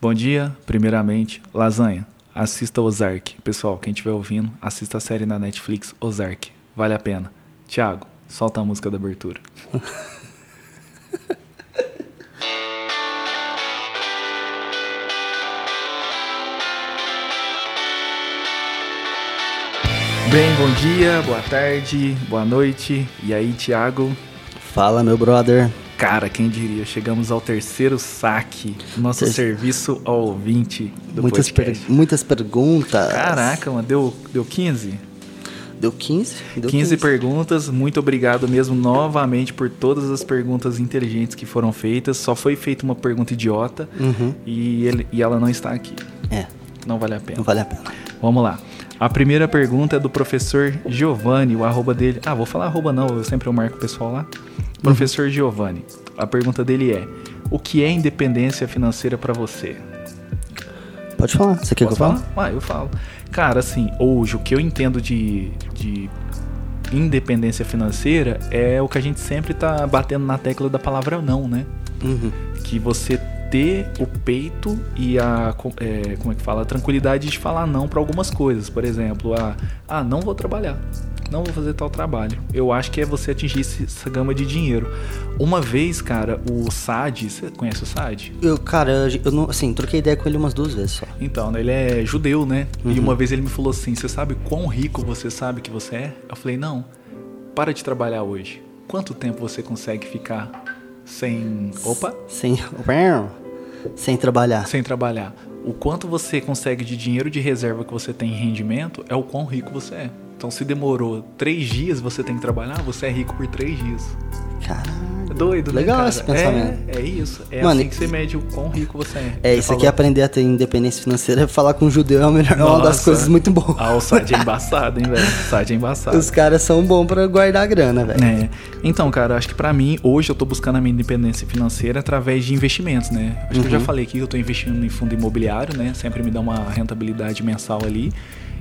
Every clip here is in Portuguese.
Bom dia, primeiramente, lasanha. Assista Ozark. Pessoal, quem estiver ouvindo, assista a série na Netflix Ozark. Vale a pena. Thiago, solta a música da abertura. Bem, bom dia, boa tarde, boa noite. E aí, Thiago? Fala, meu brother. Cara, quem diria? Chegamos ao terceiro saque, nosso Ter- serviço ao ouvinte do Muitas, per- podcast. muitas perguntas. Caraca, mano, deu, deu 15? Deu 15? Deu 15 perguntas, muito obrigado mesmo novamente por todas as perguntas inteligentes que foram feitas. Só foi feita uma pergunta idiota Uhum. e, ele- e ela não está aqui. É, Não vale a pena. não vale a pena. Vamos lá. A primeira pergunta é do professor Giovanni, o arroba dele. Ah, vou falar arroba não, eu sempre eu marco o pessoal lá. Professor Giovanni. A pergunta dele é: O que é independência financeira pra você? Pode falar. Você quer Posso que eu fale? falar? Ah, eu falo. Cara, assim, hoje o que eu entendo de, de independência financeira é o que a gente sempre tá batendo na tecla da palavra não, né? Uhum. Que você ter o peito e a é, como é que fala? A tranquilidade de falar não para algumas coisas. Por exemplo a ah não vou trabalhar não vou fazer tal trabalho. Eu acho que é você atingir essa gama de dinheiro. Uma vez cara o Sad você conhece o Sad Eu, cara, eu, não, assim, troquei ideia com ele umas duas vezes só. então né, ele é judeu né? E Uhum. uma vez ele me falou assim você sabe quão rico você sabe que você é? Eu falei não para de trabalhar hoje. Quanto tempo você consegue ficar sem opa Sem, sem trabalhar. sem trabalhar. O quanto você consegue de dinheiro de reserva que você tem em rendimento é o quão rico você é. Então, se demorou três dias você tem que trabalhar, você é rico por três dias. Caralho. É doido, né, Legal cara? esse pensamento. É, é isso. É Mano, assim que você mede o quão rico você é. É, Você isso aqui falou- aprender a ter independência financeira, falar com um judeu é, uma melhor- é uma das Nossa. coisas muito boas. Ah, o site é embaçado, hein, velho? O site é embaçado. Os caras são bons pra guardar grana, velho. É. Então, cara, acho que pra mim, hoje eu tô buscando a minha independência financeira através de investimentos, né? Acho que eu já falei aqui que eu tô investindo em fundo imobiliário, né? Sempre me dá uma rentabilidade mensal ali.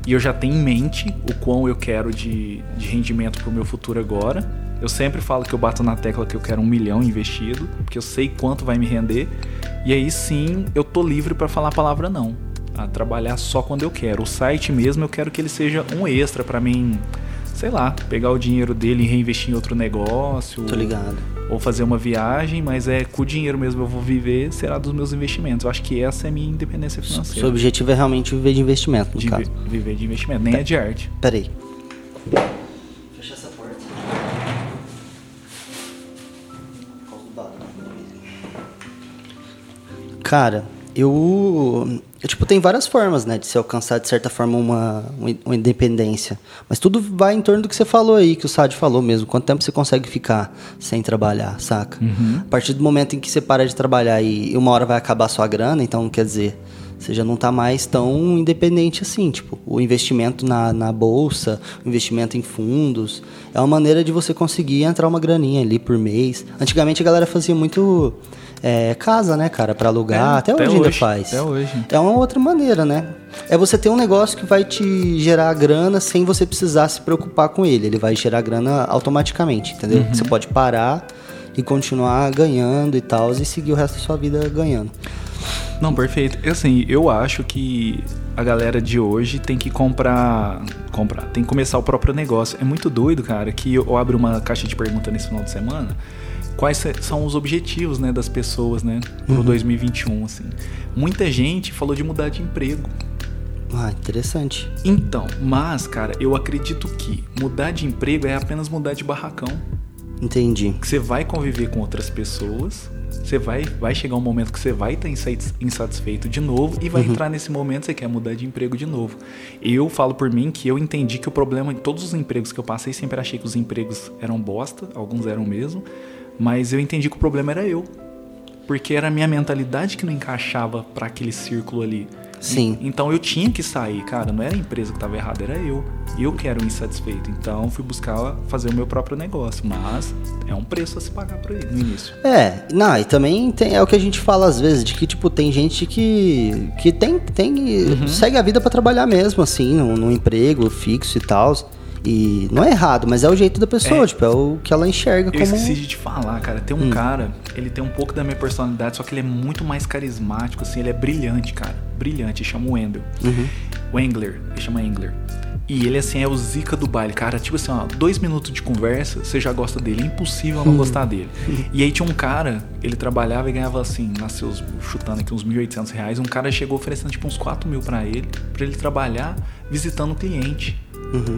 E eu já tenho em mente o quão eu quero de, de rendimento pro meu futuro agora. Eu sempre falo que eu bato na tecla que eu quero um milhão investido, porque eu sei quanto vai me render. E aí sim eu tô livre pra falar a palavra não. A trabalhar só quando eu quero. O site mesmo eu quero que ele seja um extra pra mim, sei lá, pegar o dinheiro dele e reinvestir em outro negócio. Tô ligado. Ou fazer uma viagem, mas é com o dinheiro mesmo eu vou viver, será dos meus investimentos. Eu acho que essa é a minha independência financeira. Seu objetivo é realmente viver de investimento, no de caso. vi- viver de investimento, nem é de arte. Pera Cara, eu, eu, Tipo, tem várias formas, né? De se alcançar, de certa forma, uma, uma independência. Mas tudo vai em torno do que você falou aí, que o Sad falou mesmo. Quanto tempo você consegue ficar sem trabalhar, saca? A partir do momento em que você para de trabalhar e uma hora vai acabar a sua grana, então, quer dizer... Você já não está mais tão independente assim. Tipo, o investimento na, na bolsa, o investimento em fundos, é uma maneira de você conseguir entrar uma graninha ali por mês. Antigamente a galera fazia muito é, casa, né, cara, para alugar. É, até, até hoje ainda faz. até hoje. É uma outra maneira, né? É você ter um negócio que vai te gerar grana sem você precisar se preocupar com ele. Ele vai gerar grana automaticamente, entendeu? Uhum. Você pode parar e continuar ganhando e tal, e seguir o resto da sua vida ganhando. Não, perfeito. Assim, eu acho que a galera de hoje tem que comprar. Comprar, tem que começar o próprio negócio. É muito doido, cara, que eu abro uma caixa de pergunta nesse final de semana. Quais são os objetivos, né, das pessoas, né, pro 2021, assim. Muita gente falou de mudar de emprego. Ah, interessante. Então, mas, cara, eu acredito que mudar de emprego é apenas mudar de barracão. Entendi. que você vai conviver com outras pessoas, você vai, vai chegar um momento que você vai estar insati- insatisfeito de novo e vai entrar nesse momento que você quer mudar de emprego de novo. Eu falo por mim que eu entendi que o problema em todos os empregos que eu passei, sempre achei que os empregos eram bosta, alguns eram mesmo, mas eu entendi que o problema era eu. Porque era a minha mentalidade que não encaixava para aquele círculo ali. Sim. Então eu tinha que sair, cara. Não era a empresa que estava errada, era eu. E eu que era o insatisfeito. Então fui buscar fazer o meu próprio negócio. Mas é um preço a se pagar por aí no início. É, não, e também tem, é o que a gente fala às vezes, de que, tipo, tem gente que, que tem, tem segue a vida pra trabalhar mesmo, assim, num, num emprego fixo e tal. E não é errado, mas é o jeito da pessoa, É. tipo, é o que ela enxerga Eu como. esqueci de te falar, cara. Tem um cara, ele tem um pouco da minha personalidade, só que ele é muito mais carismático, assim, ele é brilhante, cara. Brilhante, chama o Wendel. O Engler, ele chama Engler. E ele, assim, é o zica do baile, cara. Tipo assim, ó, dois minutos de conversa, você já gosta dele. É impossível não gostar dele. E aí tinha um cara, ele trabalhava e ganhava, assim, seus, chutando aqui uns 1.800 reais. Um cara chegou oferecendo, tipo, uns 4 mil pra ele, pra ele trabalhar visitando o cliente.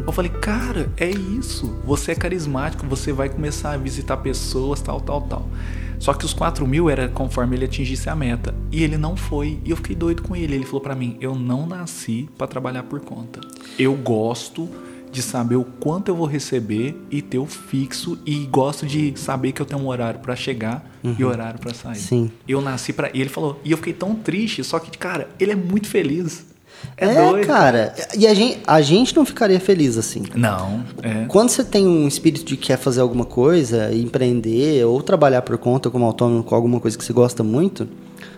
Eu falei, cara, é isso. Você é carismático, você vai começar a visitar pessoas, tal, tal, tal. Só que os 4 mil era conforme ele atingisse a meta. E ele não foi. E eu fiquei doido com ele. Ele falou pra mim: Eu não nasci pra trabalhar por conta. Eu gosto de saber o quanto eu vou receber e ter o fixo. E gosto de saber que eu tenho um horário pra chegar e horário pra sair. Sim. Eu nasci pra. E ele falou. E eu fiquei tão triste. Só que, cara, ele é muito feliz. É, É, doido. cara. E a gente, a gente não ficaria feliz assim. Não, é. Quando você tem um espírito de quer fazer alguma coisa, empreender ou trabalhar por conta como autônomo com alguma coisa que você gosta muito,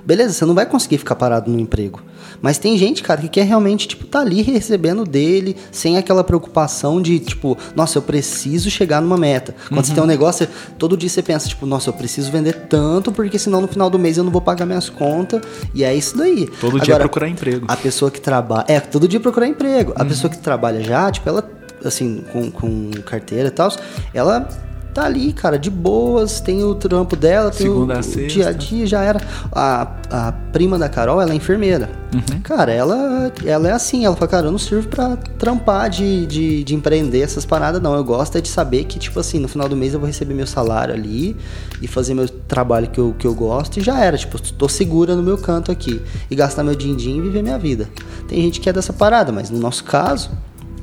beleza, você não vai conseguir ficar parado no emprego. Mas tem gente, cara, que quer realmente, tipo, tá ali recebendo dele, sem aquela preocupação de, tipo, nossa, eu preciso chegar numa meta. Quando Uhum. você tem um negócio, todo dia você pensa, tipo, nossa, eu preciso vender tanto, porque senão no final do mês eu não vou pagar minhas contas. E é isso daí. Todo dia procurar emprego. A pessoa que trabalha. É, todo dia procurar emprego. A pessoa que trabalha já, tipo, ela, assim, com, com carteira e tal, ela tá ali, cara, de boas, tem o trampo dela, tem Segunda o, o dia a dia, já era. A, a prima da Carol, ela é enfermeira. Uhum. Cara, ela, ela é assim, ela fala, cara, eu não sirvo pra trampar de, de, de empreender essas paradas, não. Eu gosto é de saber que, tipo assim, no final do mês eu vou receber meu salário ali e fazer meu trabalho que eu, que eu gosto e já era. Tipo, tô segura no meu canto aqui. E gastar meu din-din e viver minha vida. Tem gente que é dessa parada, mas no nosso caso,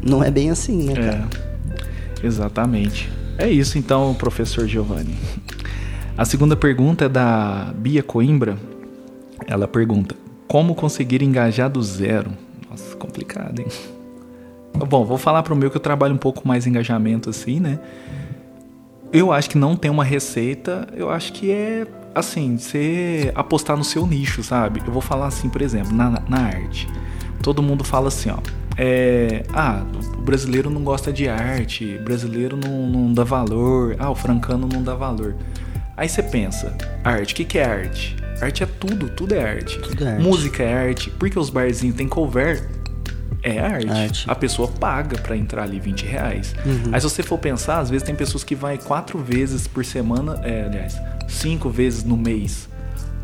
não é bem assim, né, cara? É, exatamente. É isso então, professor Giovanni. A segunda pergunta é da Bia Coimbra. Ela pergunta: Como conseguir engajar do zero? Nossa, complicado, hein? Bom, vou falar pro meu que eu trabalho um pouco mais engajamento assim, né? Eu acho que não tem uma receita, eu acho que é assim, você apostar no seu nicho, sabe? Eu vou falar assim, por exemplo, na, na arte. Todo mundo fala assim, ó. É, ah, o brasileiro não gosta de arte, o brasileiro não, não dá valor, ah, o francano não dá valor. Aí você pensa, arte, o que, que é arte? Arte é tudo, tudo é arte. Tudo é arte. Música é arte, porque os barzinhos tem cover, é arte. Arte. A pessoa paga pra entrar ali 20 reais. Uhum. Aí se você for pensar, às vezes tem pessoas que vai quatro vezes por semana, é, aliás, cinco vezes no mês,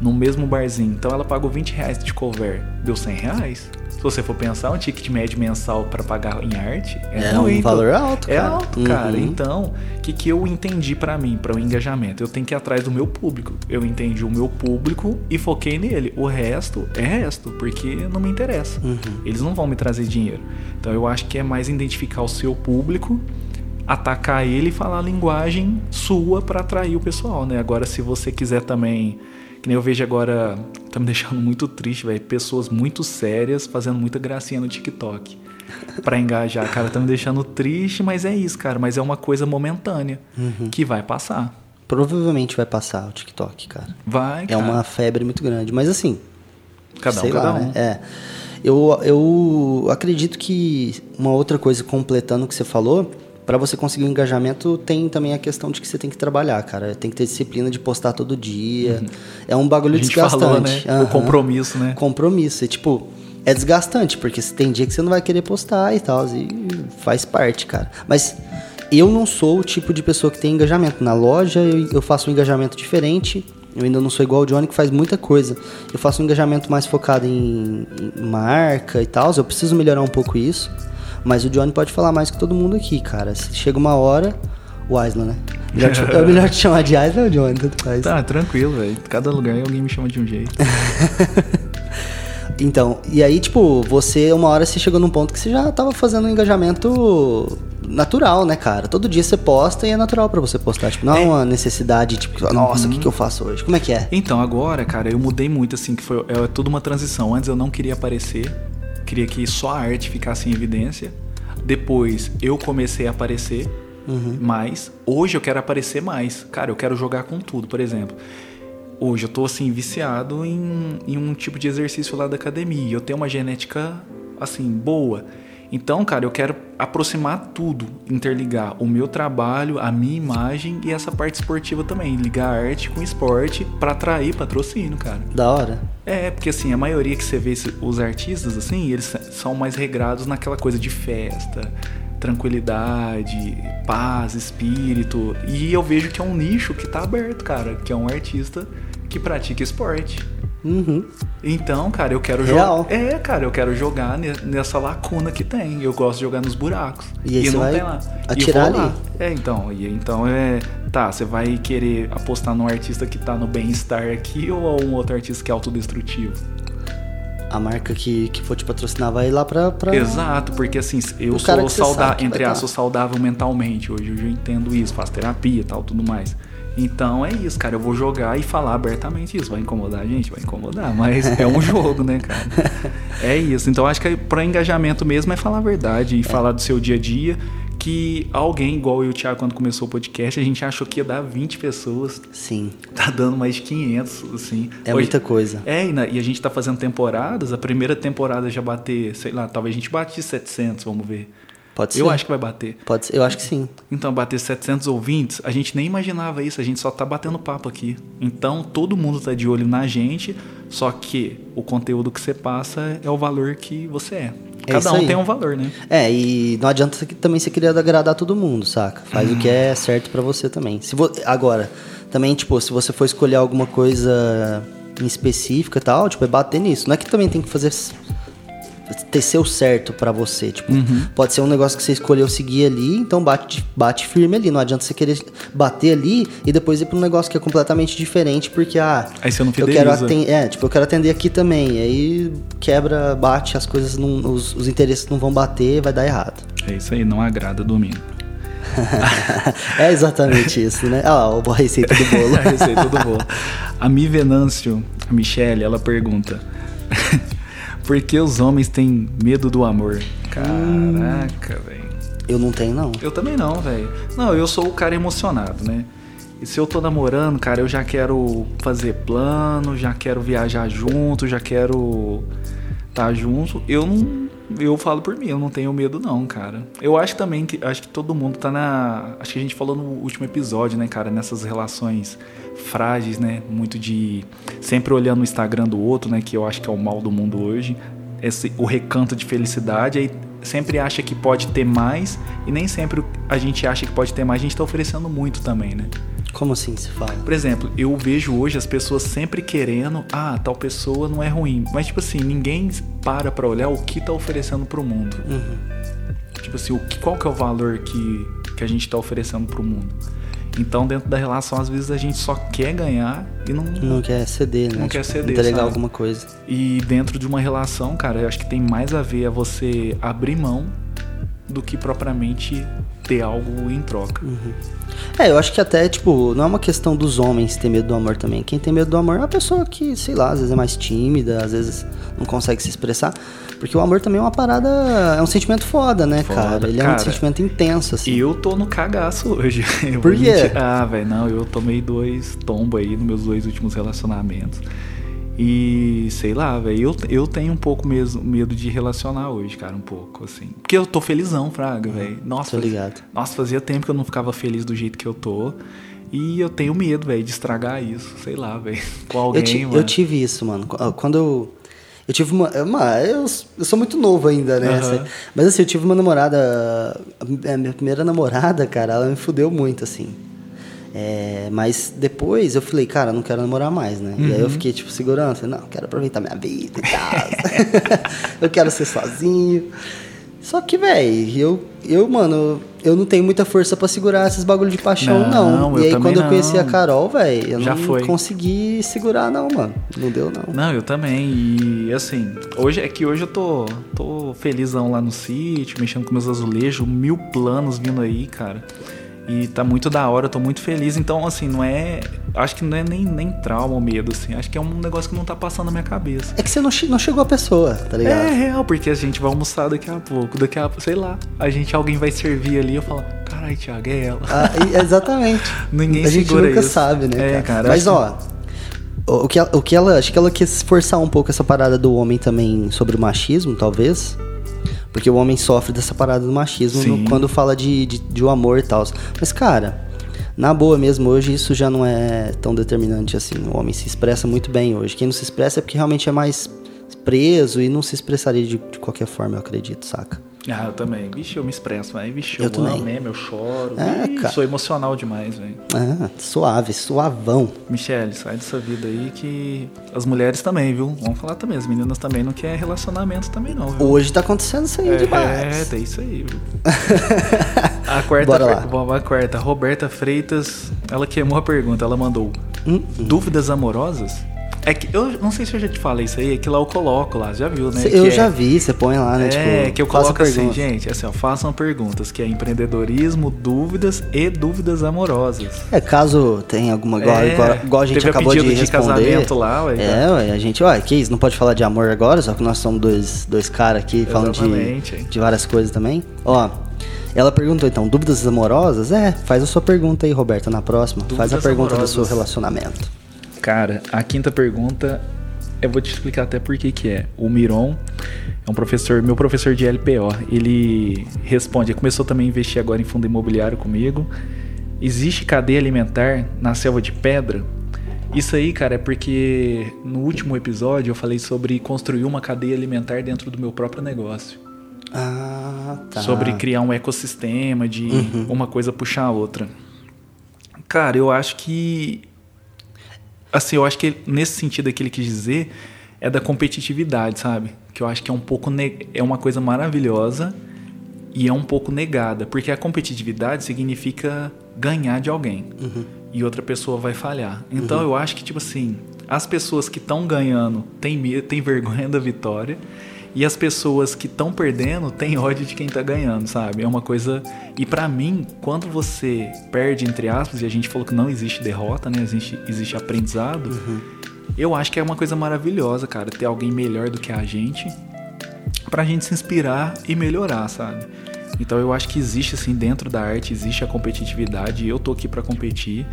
no mesmo barzinho. Então ela pagou 20 reais de cover, deu 100 reais. Se você for pensar, um ticket médio mensal pra pagar em arte é, É um valor alto, É cara. alto, cara. Uhum. Então, o que, que eu entendi pra mim, para o engajamento? Eu tenho que ir atrás do meu público. Eu entendi o meu público e foquei nele. O resto é resto, porque não me interessa. Uhum. Eles não vão me trazer dinheiro. Então eu acho que é mais identificar o seu público, atacar ele e falar a linguagem sua pra atrair o pessoal, né? Agora, se você quiser também. Que nem eu vejo agora, tá me deixando muito triste, velho. Pessoas muito sérias fazendo muita gracinha no TikTok. Pra engajar, cara, tá me deixando triste, mas é isso, cara. Mas é uma coisa momentânea Uhum. que vai passar. Provavelmente vai passar o TikTok, cara. Vai, É cara. uma febre muito grande. Mas assim, Cada um, sei cada lá, um. né? É. Eu, eu acredito que uma outra coisa, completando o que você falou, para você conseguir um engajamento, tem também a questão de que você tem que trabalhar, cara. Tem que ter disciplina de postar todo dia. É um bagulho Uhum. Desgastante. falou, né? O Aham. compromisso, né? Compromisso. E, tipo, é desgastante, porque tem dia que você não vai querer postar e tal. E faz parte, cara. Mas eu não sou o tipo de pessoa que tem engajamento. Na loja eu, eu faço um engajamento diferente. Eu ainda não sou igual o Johnny que faz muita coisa. Eu faço um engajamento mais focado em, em marca e tal. Eu preciso melhorar um pouco isso. Mas o Johnny pode falar mais que todo mundo aqui, cara. Chega uma hora. O Isla, né? Melhor te- é melhor te chamar de Isla ou Johnny? Tanto faz. Tá, tranquilo, velho. Cada lugar alguém me chama de um jeito. Então, e aí, tipo, você, uma hora você chegou num ponto que você já tava fazendo um engajamento natural, né, cara? Todo dia você posta e é natural pra você postar. Tipo, não é uma necessidade, tipo, nossa, o que, que eu faço hoje? Como é que é? Então, agora, cara, eu mudei muito, assim, que foi é tudo uma transição. Antes eu não queria aparecer, queria que só a arte ficasse em evidência. Depois eu comecei a aparecer mais. Hoje eu quero aparecer mais. Cara, eu quero jogar com tudo, por exemplo. Hoje eu tô, assim, viciado em, em um tipo de exercício lá da academia. Eu tenho uma genética, assim, boa. Então, cara, eu quero aproximar tudo, interligar o meu trabalho, a minha imagem e essa parte esportiva também, ligar arte com esporte para atrair patrocínio, cara. Da hora. É, porque assim, a maioria que você vê os artistas assim, eles são mais regrados naquela coisa de festa, tranquilidade, paz, espírito. E eu vejo que é um nicho que tá aberto, cara, que é um artista que pratica esporte. Uhum. Então, cara, eu quero jogar. É, cara, eu quero jogar nessa lacuna que tem. Eu gosto de jogar nos buracos. E, aí e não vai tem lá. atirar ali. Lá. É, então, e então é. Tá, você vai querer apostar num artista que tá no bem-estar aqui ou um outro artista que é autodestrutivo? a marca que, que for te patrocinar vai lá pra. pra... Exato, porque assim, eu sou saudável, entre aspas, saudável mentalmente. Hoje eu já entendo isso, faço terapia e tal, tudo mais. Então é isso, cara. Eu vou jogar e falar abertamente isso. Vai incomodar a gente? Vai incomodar, mas é um jogo, né, cara? É isso. Então acho que para engajamento mesmo é falar a verdade e é. falar do seu dia a dia. Que alguém, igual eu e o Thiago, quando começou o podcast, a gente achou que ia dar 20 pessoas. Sim. Tá dando mais de 500, assim. É Hoje, muita coisa. É, e, a gente tá fazendo temporadas. A primeira temporada já bater, sei lá, talvez a gente bate 700, vamos ver. Pode ser. Eu acho que vai bater. Pode ser, eu acho que sim. Então, bater 700 ouvintes, a gente nem imaginava isso, a gente só tá batendo papo aqui. Então, todo mundo tá de olho na gente, só que o conteúdo que você passa é o valor que você é. é Cada um aí. tem um valor, né? É, e não adianta você, também você querer agradar todo mundo, saca? Faz o que é certo para você também. Se vo... Agora, também, tipo, se você for escolher alguma coisa em específica e tal, tipo, é bater nisso. Não é que também tem que fazer ter seu certo para você. Tipo, uhum. pode ser um negócio que você escolheu seguir ali, então bate, bate firme ali. Não adianta você querer bater ali e depois ir para um negócio que é completamente diferente, porque ah, aí você não eu quero atender, é, tipo, eu quero atender aqui também. Aí quebra, bate, as coisas não, os, os interesses não vão bater, vai dar errado. É isso aí, não agrada domingo. é exatamente isso, né? Ah, a receita do bolo. a receita do bolo. A Mi Venâncio, a Michelle, ela pergunta: por que os homens têm medo do amor? Caraca, hum, velho. Eu não tenho, não. Eu também não, velho. Não, eu sou o cara emocionado, né? E se eu tô namorando, cara, eu já quero fazer plano, já quero viajar junto, já quero estar tá junto. Eu não. Eu falo por mim, eu não tenho medo, não, cara. Eu acho também que. Acho que todo mundo tá na. Acho que a gente falou no último episódio, né, cara, nessas relações frágeis, né? Muito de sempre olhando o Instagram do outro, né? Que eu acho que é o mal do mundo hoje. Esse, o recanto de felicidade, aí sempre acha que pode ter mais e nem sempre a gente acha que pode ter mais, a gente está oferecendo muito também, né? Como assim se fala? Por exemplo, eu vejo hoje as pessoas sempre querendo, ah, tal pessoa não é ruim, mas tipo assim, ninguém para para olhar o que tá oferecendo pro mundo. Uhum. Tipo assim, o que, qual que é o valor que, que a gente tá oferecendo pro mundo? Então, dentro da relação, às vezes a gente só quer ganhar e não. Não quer ceder, né? Não tipo, quer ceder. Entregar sabe? alguma coisa. E dentro de uma relação, cara, eu acho que tem mais a ver a você abrir mão do que propriamente ter algo em troca. Uhum. É, eu acho que até, tipo, não é uma questão dos homens ter medo do amor também. Quem tem medo do amor é uma pessoa que, sei lá, às vezes é mais tímida, às vezes não consegue se expressar. Porque o amor também é uma parada. É um sentimento foda, né, foda. cara? Ele cara, é um sentimento intenso, assim. E eu tô no cagaço hoje. Por quê? Ah, velho, não, eu tomei dois tombos aí nos meus dois últimos relacionamentos. E sei lá, velho, eu, eu tenho um pouco mesmo medo de relacionar hoje, cara, um pouco, assim. Porque eu tô felizão, Fraga, uhum, velho. Nossa, tô ligado. Fazia, nossa, fazia tempo que eu não ficava feliz do jeito que eu tô. E eu tenho medo, velho, de estragar isso, sei lá, velho, com alguém, eu, mano. Eu tive isso, mano. Quando eu eu tive uma. uma eu, eu sou muito novo ainda, né? Uhum. Mas assim, eu tive uma namorada. A minha primeira namorada, cara, ela me fudeu muito, assim. É, mas depois eu falei, cara, não quero namorar mais, né? Uhum. E aí eu uhum. fiquei, tipo, segurando. Falei, não, quero aproveitar minha vida e tal. eu quero ser sozinho. Só que, velho, eu, eu, mano, eu não tenho muita força para segurar esses bagulho de paixão, não. não. E aí, quando eu conheci a Carol, velho, eu Já não foi. consegui segurar, não, mano. Não deu, não. Não, eu também. E assim, hoje é que hoje eu tô, tô felizão lá no sítio, mexendo com meus azulejos, mil planos vindo aí, cara. E tá muito da hora, eu tô muito feliz. Então, assim, não é. Acho que não é nem, nem trauma ou medo, assim. Acho que é um negócio que não tá passando na minha cabeça. É que você não, não chegou a pessoa, tá ligado? É real, porque a gente vai almoçar daqui a pouco. Daqui a sei lá. A gente, alguém vai servir ali e eu falo, carai, Thiago, é ela. Ah, exatamente. Ninguém a gente nunca isso. sabe, né? É, cara. cara Mas, ó. O que, ela, o que ela. Acho que ela quis forçar um pouco essa parada do homem também sobre o machismo, talvez. Porque o homem sofre dessa parada do machismo no, quando fala de, de, de o amor e tal. Mas, cara, na boa mesmo, hoje isso já não é tão determinante assim. O homem se expressa muito bem hoje. Quem não se expressa é porque realmente é mais preso e não se expressaria de, de qualquer forma, eu acredito, saca? Ah, eu também. Vixe, eu me expresso, mas vixe, eu, eu também. amo mesmo, eu choro. É, Ih, cara. sou emocional demais, velho. Ah, suave, suavão. Michele, sai dessa vida aí que as mulheres também, viu? Vamos falar também, as meninas também não querem relacionamento também não, viu? Hoje tá acontecendo isso aí é, demais. É, é isso aí, viu? a quarta, Bora lá. vamos a quarta. Roberta Freitas, ela queimou a pergunta, ela mandou Hum, dúvidas amorosas? É que eu não sei se eu já te falei isso aí, é que lá eu coloco lá, já viu, né? Que eu é- já vi, você põe lá, né? É, tipo, que eu coloco assim, gente, assim, ó, façam perguntas, que é empreendedorismo, dúvidas e dúvidas amorosas. É, caso tenha alguma. Igual, É, igual, igual a gente teve a acabou pedido de de responder. casamento lá, ué, É, ué, a gente, ué, que isso, não pode falar de amor agora, só que nós somos dois, dois caras aqui falando Exatamente. de, de várias coisas também. Ó, ela perguntou então, dúvidas amorosas? É, faz a sua pergunta aí, Roberta, na próxima. faz a Dúvidas pergunta amorosas. do seu relacionamento. Cara, a quinta pergunta, eu vou te explicar até por que que é. O Miron é um professor, meu professor de LPO, ele responde, ele começou também a investir agora em fundo imobiliário comigo. Existe cadeia alimentar na selva de pedra? Isso aí, cara, é porque no último episódio eu falei sobre construir uma cadeia alimentar dentro do meu próprio negócio. Ah, tá. Sobre criar um ecossistema de uma coisa puxar a outra. Cara, eu acho que. Assim, eu acho que nesse sentido que ele quis dizer é da competitividade, sabe? Que eu acho que é um pouco. É uma coisa maravilhosa e é um pouco negada. Porque a competitividade significa ganhar de alguém. E outra pessoa vai falhar. Então eu acho que, tipo assim, as pessoas que estão ganhando têm, me- têm vergonha da vitória. E as pessoas que estão perdendo têm ódio de quem tá ganhando, sabe? É uma coisa. E pra mim, quando você perde, entre aspas, e a gente falou que não existe derrota, né? Existe, existe aprendizado. Eu acho que é uma coisa maravilhosa, cara, ter alguém melhor do que a gente pra gente se inspirar e melhorar, sabe? Então eu acho que existe assim dentro da arte existe a competitividade. Eu tô aqui pra competir,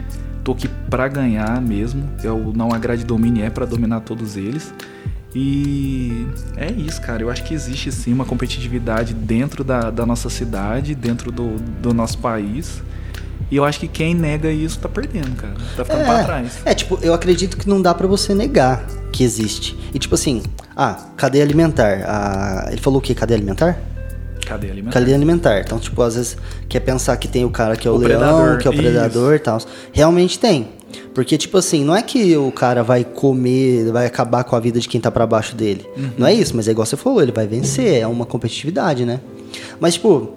tô aqui pra ganhar mesmo. Eu não a grade domine é pra dominar todos eles. E é isso, cara. Eu acho que existe sim uma competitividade dentro da, da nossa cidade, dentro do, do nosso país. E eu acho que quem nega isso tá perdendo, cara. Tá ficando pra trás. É, tipo, eu acredito que não dá pra você negar que existe. E tipo assim, ah, cadeia alimentar. Ah, ele falou o quê? Cadeia alimentar? Cadê a alimentação? Cadeia alimentar. Então, tipo, às vezes quer pensar que tem o cara que é o, O leão, predador, que é o predador e tal. Realmente tem. Porque, tipo assim, não é que o cara vai comer, vai acabar com a vida de quem tá pra baixo dele. Uhum. Não é isso, mas é igual você falou, ele vai vencer, é uma competitividade, né? Mas, tipo,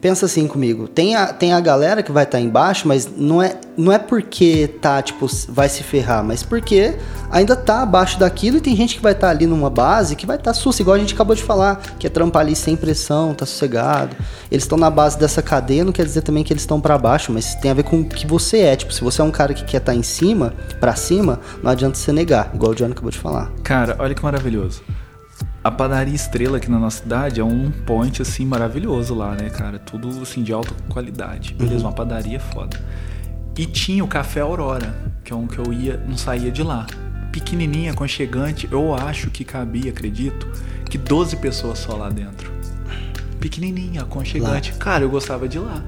pensa assim comigo. Tem a, tem a galera que vai estar embaixo, mas não é, não é porque tá, tipo, vai se ferrar, mas porque ainda tá abaixo daquilo e tem gente que vai estar ali numa base que vai estar sussa, igual a gente acabou de falar, que é trampar ali sem pressão, tá sossegado. Eles estão na base dessa cadeia, não quer dizer também que eles estão pra baixo, mas tem a ver com o que você é. Tipo, se você é um cara que quer estar em cima, pra cima, não adianta você negar, igual o Johnny acabou de falar. Cara, olha que maravilhoso. A padaria Estrela aqui na nossa cidade é um point assim maravilhoso lá, né, cara? Tudo assim de alta qualidade. Beleza, uma padaria foda. E tinha o Café Aurora, que é um que eu ia, não saía de lá. Pequenininha, aconchegante, eu acho que cabia, acredito, que 12 pessoas só lá dentro. Pequenininha, aconchegante. Cara, eu gostava de lá.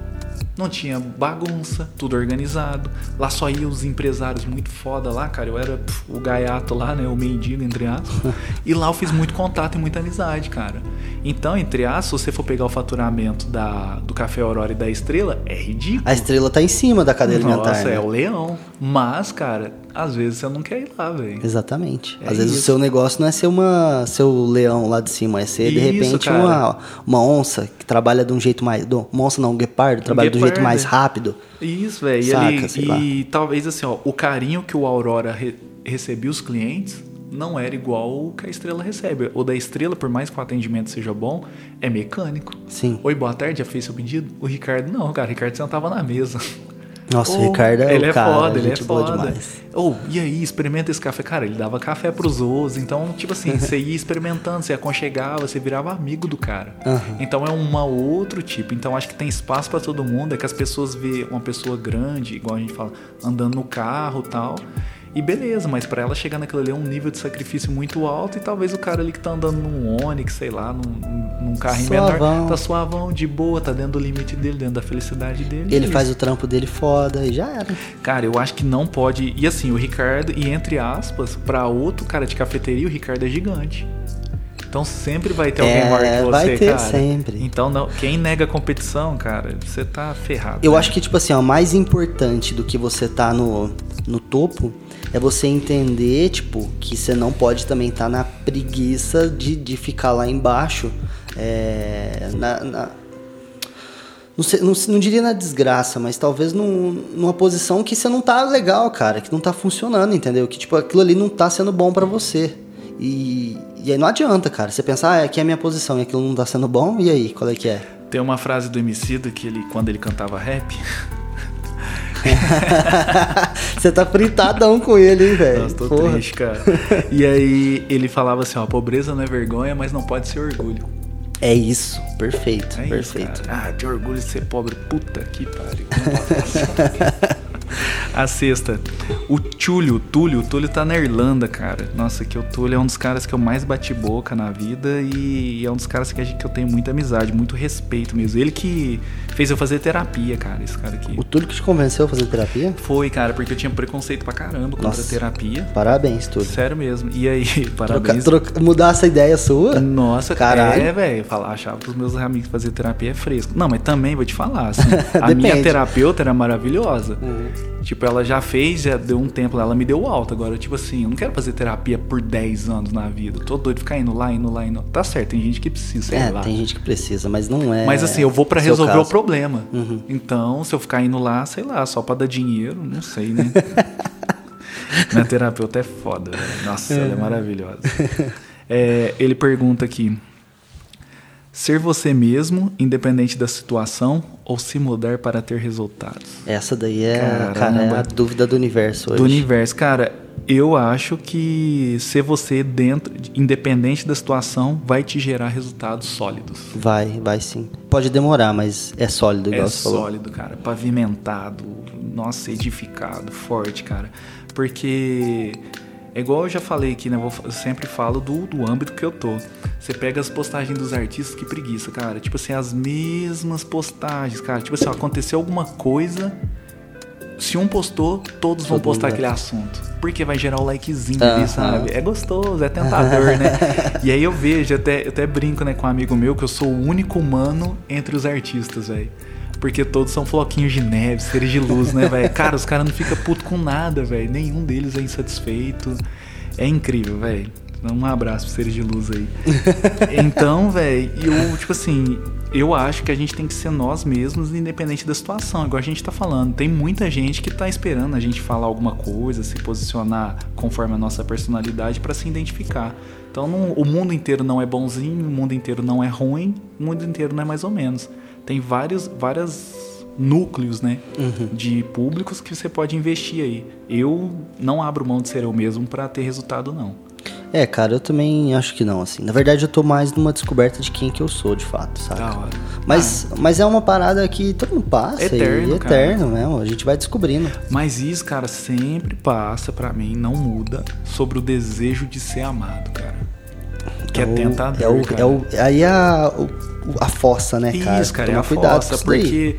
Não tinha bagunça, tudo organizado. Lá só iam os empresários muito foda lá, cara. Eu era pf, o gaiato lá, né? O mendigo, entre aspas. e lá eu fiz muito contato e muita amizade, cara. Então, entre aspas, se você for pegar o faturamento da, do Café Aurora e da Estrela, é ridículo. A estrela tá em cima da cadeia alimentar. Nossa, né? é o leão. Mas, cara, às vezes você não quer ir lá, velho. Exatamente. É Às vezes isso. o seu negócio não é ser uma ser o leão lá de cima, é ser de Isso, repente cara. uma, uma onça que trabalha de um jeito mais. do- Uma onça não, um guepardo, trabalha de um jeito mais rápido. Isso, velho. E, e talvez assim, ó, o carinho que o Aurora re- recebia os clientes não era igual o que a Estrela recebe. O da Estrela, por mais que o atendimento seja bom, é mecânico. Sim. Oi, boa tarde, já fez seu pedido? O Ricardo, não, cara, o Ricardo sentava na mesa. Nossa, Ô, o Ricardo é ele o é cara, foda, ele é foda. demais. Ou, e aí, experimenta esse café. Cara, ele dava café pros outros. Então, tipo assim, você ia experimentando, você aconchegava, você virava amigo do cara. Aham. Então é um outro tipo. Então acho que tem espaço pra todo mundo. É que as pessoas vê uma pessoa grande, igual a gente fala, andando no carro e tal. E beleza, mas para ela chegar naquilo ali é um nível de sacrifício muito alto e talvez o cara ali que tá andando num Onix, sei lá, num, num carro Suavão. menor, tá suavão, de boa, tá dentro do limite dele, dentro da felicidade dele. Ele faz isso. o trampo dele foda e já era. Cara, eu acho que não pode. E assim, o Ricardo, e entre aspas, pra outro cara de cafeteria, o Ricardo é gigante. Então sempre vai ter alguém É, maior que você, vai ter cara. sempre. Então não, quem nega a competição, cara, você tá ferrado. Eu né? acho que, tipo assim, ó, mais importante do que você tá no, no topo é você entender, tipo, que você não pode também estar na preguiça de, de ficar lá embaixo. É, na, na- não, sei- não, não diria na desgraça, mas talvez num- numa posição que você não tá legal, cara, que não tá funcionando, entendeu? Que, tipo, aquilo ali não tá sendo bom pra você. E, e aí não adianta, cara. Você pensar, ah, aqui é a minha posição e aquilo não tá sendo bom, e aí, qual é que é? Tem uma frase do Emicida que ele, quando ele cantava rap, Você tá fritadão com ele, hein, velho? nossa, tô Porra. triste, cara. E aí ele falava assim, ó, pobreza não é vergonha, mas não pode ser orgulho. É isso, perfeito, É perfeito. isso. Ah, de orgulho de ser pobre. Puta que pariu. A sexta. O Túlio, o Túlio, o Túlio tá na Irlanda, cara. Nossa, que o Túlio é um dos caras que eu mais bati boca na vida e é um dos caras que, a gente, que eu tenho muita amizade, muito respeito mesmo. Ele que fez eu fazer terapia, cara, esse cara aqui. O Túlio que te convenceu a fazer terapia? Foi, cara, porque eu tinha preconceito pra caramba contra Nossa. terapia. Parabéns, Túlio. Sério mesmo. E aí, Troca, parabéns. troca- mudar essa ideia sua? Nossa, Caralho. É, velho. Achava que os meus amigos fazer terapia é fresco. Não, mas também vou te falar, assim, a minha terapeuta era maravilhosa. Uhum. Tipo, ela já fez, já deu um tempo, ela me deu alta. Agora, tipo assim, eu não quero fazer terapia por 10 anos na vida. Tô doido de ficar indo lá, indo lá, indo. Tá certo, tem gente que precisa, sei É, lá. tem gente que precisa, mas não é. Mas assim, eu vou pra seu resolver caso. o problema. Uhum. Então, se eu ficar indo lá, sei lá, só pra dar dinheiro, não sei, né? Minha terapeuta é foda, velho. Nossa, ela é maravilhosa. É, ele pergunta aqui: ser você mesmo, independente da situação, ou se mudar para ter resultados? Essa daí é, cara, é a dúvida do universo hoje. Do universo, cara, eu acho que ser você dentro, independente da situação, vai te gerar resultados sólidos. Vai, vai sim. Pode demorar, mas é sólido, igual É você falou. sólido, cara. Pavimentado, nossa, edificado, forte, cara. Porque é igual eu já falei aqui, né? Eu, sempre falo do, do âmbito que eu tô. Você pega as postagens dos artistas, que preguiça, cara. Tipo assim, as mesmas postagens, cara. Tipo assim, ó, aconteceu alguma coisa. Se um postou, todos vão Todo postar aquele assunto. Porque vai gerar o likezinho ali, sabe? É gostoso, é tentador, né? E aí eu vejo, até, eu até brinco né, com um amigo meu que eu sou o único humano entre os artistas, velho. Porque todos são floquinhos de neve, seres de luz, né, velho? Cara, os caras não ficam puto com nada, velho. Nenhum deles é insatisfeito. É incrível, velho. Um abraço pros seres de luz aí. Então, velho, eu, tipo assim, eu acho que a gente tem que ser nós mesmos, independente da situação. Igual a gente tá falando. Tem muita gente que tá esperando a gente falar alguma coisa, se posicionar conforme a nossa personalidade pra se identificar. Então, não- o mundo inteiro não é bonzinho, o mundo inteiro não é ruim, o mundo inteiro não é mais ou menos. Tem vários, várias núcleos, né, de públicos que você pode investir aí. Eu não abro mão de ser eu mesmo pra ter resultado, não. É, cara, eu também acho que não, assim. Na verdade, eu tô mais numa descoberta de quem que eu sou, de fato, sabe? Da hora. Mas, mas é uma parada que todo mundo passa Eterno, e cara. eterno mesmo. A gente vai descobrindo. Mas isso, cara, sempre passa pra mim, não muda, sobre o desejo de ser amado, cara. Que é, o- tentador, É o, cara. é o, aí é a, o- a fossa, né, cara? Isso, cara, é Toma a cuidado fossa, porque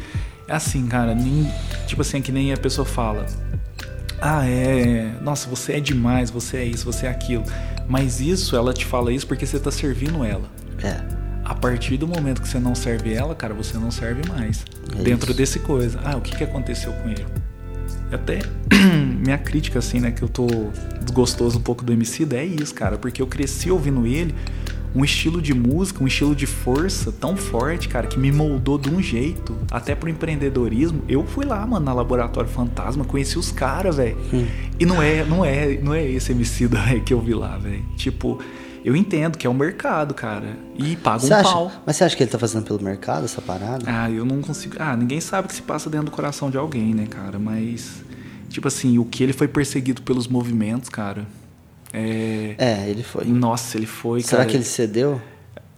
é assim, cara, nem, tipo assim, é que nem a pessoa fala. Ah, é. Nossa, você é demais, você é isso, você é aquilo. Mas isso, ela te fala isso porque você tá servindo ela. É. A partir do momento que você não serve ela, cara, você não serve mais. É dentro isso. desse coisa. Ah, o que, que aconteceu com ele? Até minha crítica, assim, né, que eu tô desgostoso um pouco do MC, é isso, cara, porque eu cresci ouvindo ele, um estilo de música, um estilo de força tão forte, cara, que me moldou de um jeito, até pro empreendedorismo. Eu fui lá, mano, na Laboratório Fantasma, conheci os caras, velho. Hum. E não é, não é, não é esse MC véio, que eu vi lá, velho. Tipo, eu entendo que é um mercado, cara, e paga Você um acha, pau. mas você acha que ele tá fazendo pelo mercado essa parada? Ah, eu não consigo. Ah, ninguém sabe o que se passa dentro do coração de alguém, né, cara? Mas, tipo assim, o que ele foi perseguido pelos movimentos, cara. É. É, ele foi. Nossa, ele foi, Será cara. que ele cedeu?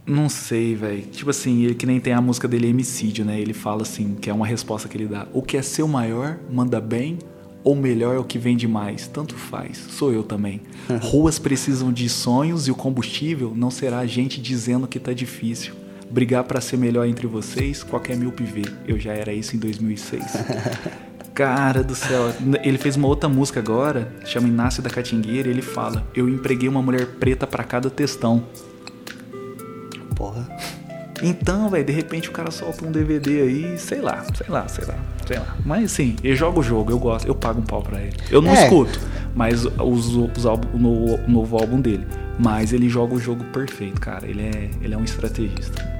Não sei, velho. Tipo assim, ele que nem tem a música dele Homicídio, né? Ele fala assim, que é uma resposta que ele dá. O que é seu maior, manda bem ou melhor é o que vende mais, tanto faz, sou eu também. Ruas precisam de sonhos e o combustível não será a gente dizendo que tá difícil. Brigar para ser melhor entre vocês, qualquer mil vê. Eu já era isso em 2006. Cara do céu, ele fez uma outra música agora, chama Inácio da Catingueira, e ele fala: Eu empreguei uma mulher preta para cada textão. Porra. Então, velho, de repente o cara solta um DVD aí, sei lá, sei lá, sei lá, sei lá. Mas sim, ele joga o jogo, eu gosto, eu pago um pau pra ele. Eu não É. escuto, mas os, os álbum, o novo, o novo álbum dele. Mas ele joga o jogo perfeito, cara. Ele é, ele é um estrategista.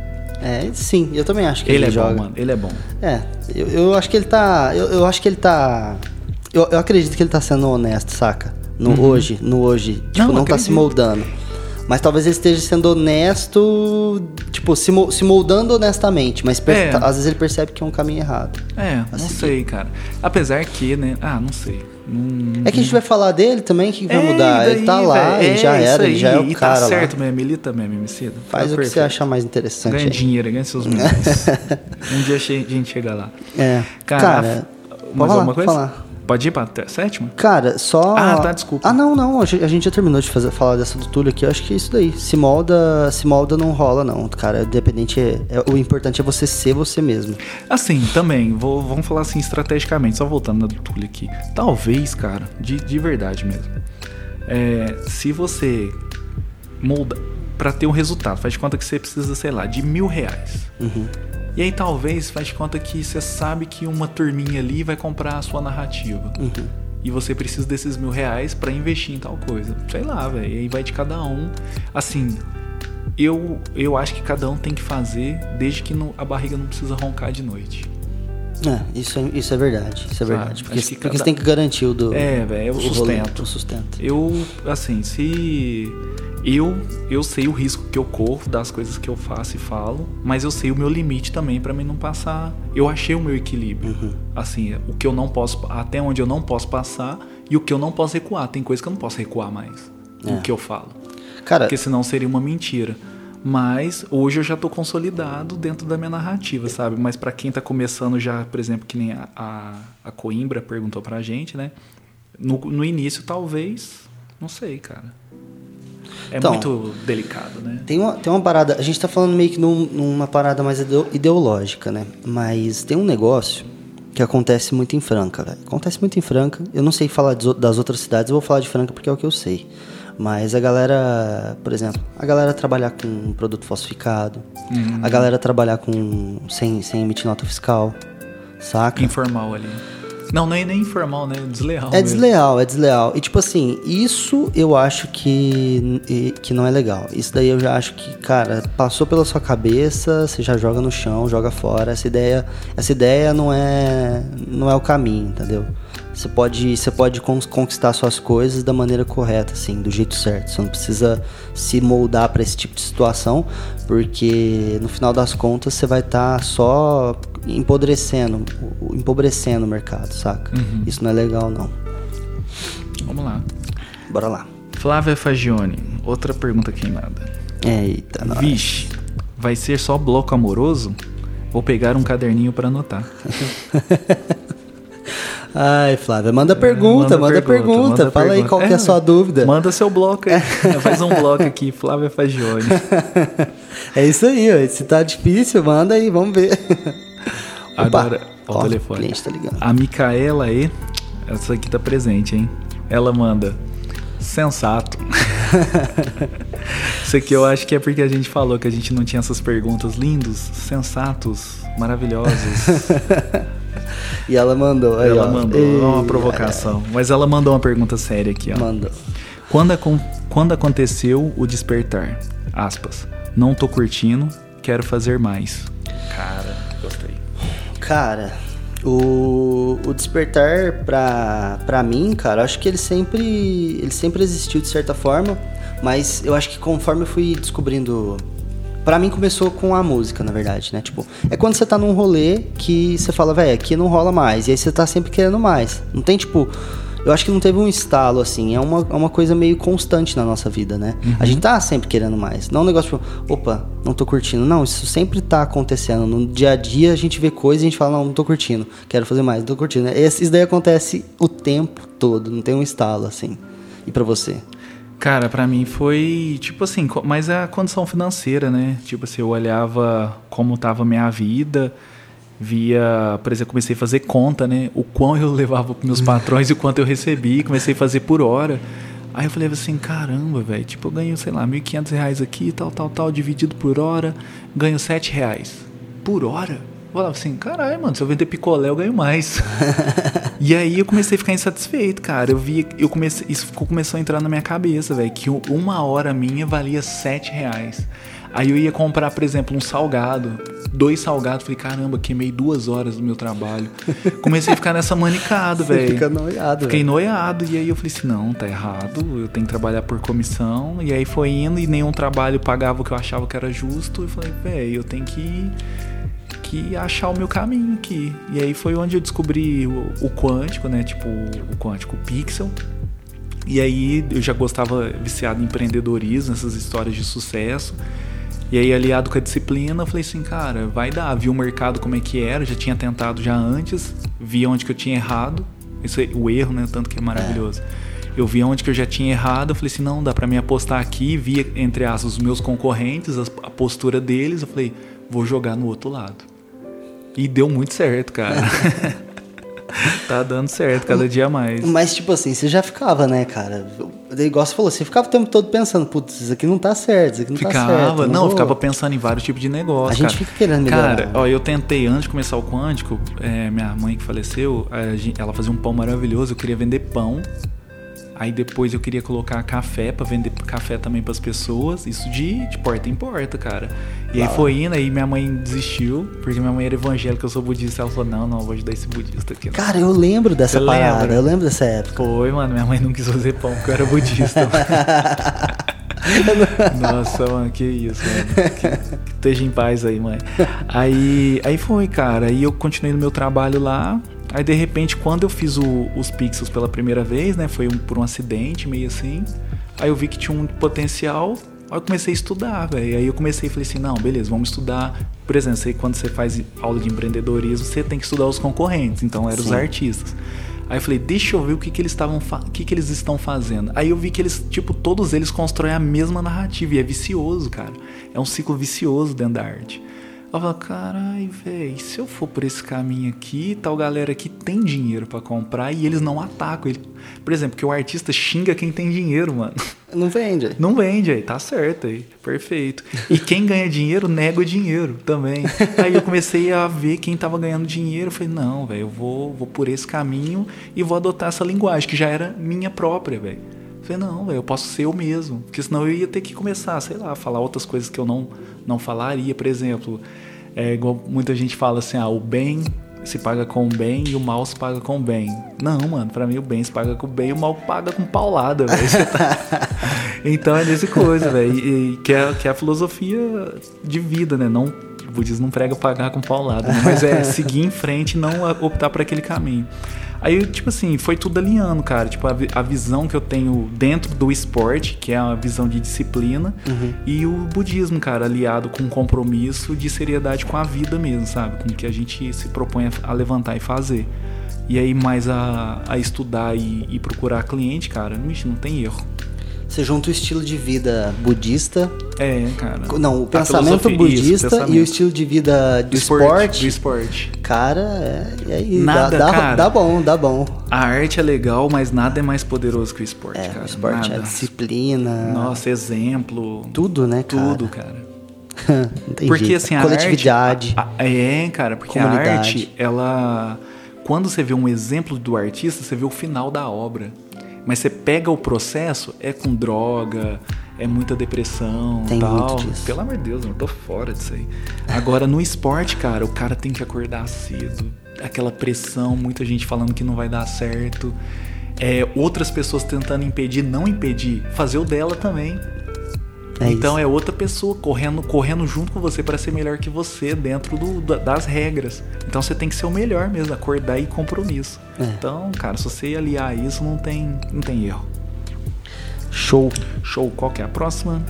É, sim, eu também acho que Ele, ele, é joga. bom, mano. Ele é bom. É, eu, eu acho que ele tá. Eu, eu acho que ele tá. Eu, eu acredito que ele tá sendo honesto, saca? No hoje, no hoje. Tipo, Uhum. Não, não, tá se moldando. Mas talvez ele esteja sendo honesto, tipo, se, mo- se moldando honestamente, mas É. às vezes ele percebe que é um caminho errado. É, não Assim. sei, cara. Apesar que, né? Ah, não sei. Não- É que a gente vai falar dele também, que vai É, mudar. e ele tá daí, lá, velho? ele já É, era, ele já é o e cara tá certo lá. mesmo, mesmo, Emicida. Faz Tá o que você perfeito. achar mais interessante. Ganha aí. dinheiro, ganha seus milhões. um dia a gente chega lá. É. Cara, Cara, mais pode falar, alguma coisa? falar. Pode ir pra sétima? Cara, só. Ah, tá, desculpa. Ah, não, não. A gente já terminou de fazer, falar dessa do Túlio aqui. Eu acho que é isso daí. Se molda, se molda não rola, não. Cara, independente. É, é- o importante é você ser você mesmo. Assim, também, vou, vamos falar assim estrategicamente, só voltando na do Túlio aqui. Talvez, cara, de, de verdade mesmo. É, se você molda pra ter um resultado, faz de conta que você precisa, sei lá, de mil reais. Uhum. E aí talvez faz de conta que você sabe que uma turminha ali vai comprar a sua narrativa. Uhum. E você precisa desses mil reais pra investir em tal coisa. Sei lá, velho. E aí vai de cada um. Assim, eu, eu acho que cada um tem que fazer desde que não- a barriga não precisa roncar de noite. É, isso é, isso é verdade. Isso é Sabe? verdade. Porque, cada- você tem que garantir o do. É, velho, é o rolê, sustento. o sustento. Eu, assim, se. Eu, eu sei o risco que eu corro das coisas que eu faço e falo, mas eu sei o meu limite também pra mim não passar. Eu achei o meu equilíbrio. Uhum. Assim, o que eu não posso. Até onde eu não posso passar e o que eu não posso recuar. Tem coisa que eu não posso recuar mais. É. O que eu falo. Cara, Porque senão seria uma mentira. Mas hoje eu já tô consolidado dentro da minha narrativa, sabe? Mas pra quem tá começando já, por exemplo, que nem a, a, a Coimbra perguntou pra gente, né? No, no início, talvez, não sei, cara. É Então, muito delicado, né? Tem uma, tem uma parada, a gente tá falando meio que num- numa parada mais ideo- ideológica, né? Mas tem um negócio que acontece muito em Franca, velho. Acontece muito em Franca. Eu não sei falar das outras cidades, eu vou falar de Franca porque é o que eu sei. Mas a galera, por exemplo, a galera trabalhar com produto falsificado, Uhum. a galera trabalhar com sem, sem emitir nota fiscal, saca? Informal ali. Não, não é nem informal, né? Desleal. É mesmo. desleal, é desleal. E tipo assim, isso eu acho que, que não é legal. Isso daí eu já acho que, cara, passou pela sua cabeça, você já joga no chão, joga fora. Essa ideia, essa ideia não é não é o caminho, entendeu? Você pode, você pode con- conquistar suas coisas da maneira correta, assim, do jeito certo. Você não precisa se moldar para esse tipo de situação, porque no final das contas você vai estar só empodrecendo, empobrecendo o mercado, saca? Uhum. Isso não é legal, não. Vamos lá. Bora lá. Flávia Fagione, outra pergunta queimada. Eita, nós. Vixe, vai ser só bloco amoroso? Vou pegar um caderninho pra anotar. Ai, Flávia, manda pergunta, manda, pergunta. manda Fala aí pergunta. qual que é a sua dúvida. Manda seu bloco aí. Faz um bloco aqui, Flávia Fagione. É isso aí, ó. Se tá difícil, manda aí, vamos ver. Agora, ó, o telefone. O cliente tá ligando. A Micaela E, essa aqui tá presente, hein? Ela manda. Sensato. Isso aqui eu acho que é porque a gente falou que a gente não tinha essas perguntas lindos, sensatos, maravilhosos. E ela mandou. Aí, ela ó. mandou Ei, uma provocação. Mas ela mandou uma pergunta séria aqui, ó. Mandou. Quando, quando aconteceu o despertar? Aspas. Não tô curtindo, quero fazer mais. Cara. Cara, o, o despertar pra, pra mim, cara, acho que ele sempre, ele sempre existiu de certa forma, mas eu acho que conforme eu fui descobrindo. Pra mim começou com a música, na verdade, né? Tipo, é quando você tá num rolê que você fala, velho, aqui não rola mais. E aí você tá sempre querendo mais. Não tem, tipo. Eu acho que não teve um estalo, assim. É uma, é uma coisa meio constante na nossa vida, né? Uhum. A gente tá sempre querendo mais. Não é um negócio tipo, opa, não tô curtindo. Não, isso sempre tá acontecendo. No dia a dia a gente vê coisa e a gente fala, não, não tô curtindo. Quero fazer mais, não tô curtindo. Isso daí acontece o tempo todo, não tem um estalo, assim. E para você? Cara, para mim foi tipo assim, mas é a condição financeira, né? Tipo assim, eu olhava como tava a minha vida, via, por exemplo, comecei a fazer conta, né? O quão eu levava para meus patrões e o quanto eu recebi, comecei a fazer por hora. Aí eu falei assim, caramba, velho, tipo, eu ganho, sei lá, R$ 1.500 aqui, tal, tal, tal, dividido por hora, ganho R$ reais. Por hora? Eu falava assim, caralho, mano, se eu vender picolé eu ganho mais. e aí eu comecei a ficar insatisfeito, cara. Eu vi, eu comecei, isso começou a entrar na minha cabeça, velho, que uma hora minha valia sete reais. Aí eu ia comprar, por exemplo, um salgado, dois salgados, falei, caramba, queimei duas horas do meu trabalho. Comecei a ficar nessa manicado, velho. Fica noiado. Fiquei noiado, e aí eu falei assim, não, tá errado, eu tenho que trabalhar por comissão. E aí foi indo, e nenhum trabalho pagava o que eu achava que era justo. E falei, velho, eu tenho que, que achar o meu caminho aqui. E aí foi onde eu descobri o, o quântico, né, tipo, o quântico pixel. E aí eu já gostava viciado em empreendedorismo, nessas histórias de sucesso. E aí, aliado com a disciplina, eu falei assim, cara, vai dar. Vi o mercado como é que era, já tinha tentado já antes, vi onde que eu tinha errado. Isso é o erro, né? Tanto que é maravilhoso. É. Eu vi onde que eu já tinha errado, eu falei assim, não, dá para mim apostar aqui, vi entre aspas os meus concorrentes, a postura deles, eu falei, vou jogar no outro lado. E deu muito certo, cara. tá dando certo cada dia mais. Mas, tipo assim, você já ficava, né, cara? Igual você falou, você ficava o tempo todo pensando, putz, isso aqui não tá certo, isso aqui não ficava, tá certo. Não, não eu ficava pensando em vários tipos de negócio. A gente cara. fica querendo melhorar. Cara, ó, eu tentei, antes de começar o Quântico, é, minha mãe que faleceu, ela fazia um pão maravilhoso, eu queria vender pão Aí depois eu queria colocar café para vender café também para as pessoas, isso de, de, porta em porta, cara. E aí foi indo, aí minha mãe desistiu, porque minha mãe era evangélica, eu sou budista. Ela falou: Não, não, vou ajudar esse budista aqui. Não. Cara, eu lembro dessa Você parada, lembra? eu lembro dessa época. Foi, mano, minha mãe não quis fazer pão porque eu era budista. Nossa, mano, que isso, mano. Que, que esteja em paz aí, mãe. Aí, aí foi, cara. Aí eu continuei no meu trabalho lá. Aí de repente, quando eu fiz o, os pixels pela primeira vez, né? Foi um, por um acidente, meio assim. Aí eu vi que tinha um potencial. Aí eu comecei a estudar, velho. Aí eu comecei e falei assim: não, beleza, vamos estudar. Por exemplo, sei quando você faz aula de empreendedorismo, você tem que estudar os concorrentes. Então eram Sim. os artistas. Aí eu falei, deixa eu ver o que, que eles estavam o que, que eles estão fazendo. Aí eu vi que eles, tipo, todos eles constroem a mesma narrativa. E é vicioso, cara. É um ciclo vicioso dentro da arte. Eu falo, caralho, velho, se eu for por esse caminho aqui, tal galera aqui tem dinheiro para comprar e eles não atacam. Ele, por exemplo, que o artista xinga quem tem dinheiro, mano. Não vende. Não vende aí, tá certo aí, perfeito. E quem ganha dinheiro, nega o dinheiro também. Aí eu comecei a ver quem tava ganhando dinheiro, eu falei, não, velho, eu vou, vou por esse caminho e vou adotar essa linguagem, que já era minha própria, velho. Falei, não, eu posso ser eu mesmo. Porque senão eu ia ter que começar, sei lá, a falar outras coisas que eu não, não falaria. Por exemplo, é igual muita gente fala assim, ah, o bem se paga com o bem e o mal se paga com o bem. Não, mano, pra mim o bem se paga com o bem e o mal paga com paulada, velho. Tá... então é desse coisa, velho. Que, é, que é a filosofia de vida, né? Não, o budismo não prega pagar com paulada, né? mas é seguir em frente e não optar por aquele caminho. Aí, tipo assim, foi tudo alinhando, cara. Tipo, a, a visão que eu tenho dentro do esporte, que é a visão de disciplina, uhum. e o budismo, cara, aliado com um compromisso de seriedade com a vida mesmo, sabe? Com o que a gente se propõe a, a levantar e fazer. E aí, mais a, a estudar e, e procurar cliente, cara, não, não tem erro. Você junta o estilo de vida budista. É, cara. Não, o pensamento budista isso, pensamento. e o estilo de vida do esporte. esporte. Do esporte. Cara, é, aí, nada, dá, cara, dá, bom, dá bom. A arte é legal, mas nada é mais poderoso que o esporte, é, cara. O esporte nada. é disciplina. Nossa, exemplo. Tudo, né, cara? Tudo, cara. Porque assim, a coletividade. Arte, a, é, cara, porque a arte, ela quando você vê um exemplo do artista, você vê o final da obra. Mas você pega o processo, é com droga, é muita depressão tem tal. Muito disso. Pelo amor de Deus, eu tô fora disso aí. Agora, no esporte, cara, o cara tem que acordar cedo. Aquela pressão, muita gente falando que não vai dar certo. É, outras pessoas tentando impedir, não impedir, fazer o dela também. É então isso. é outra pessoa correndo, correndo junto com você para ser melhor que você dentro do, das regras. Então você tem que ser o melhor mesmo, acordar e compromisso. É. Então, cara, se você aliar isso, não tem, não tem erro. Show. Show. Qual que é a próxima?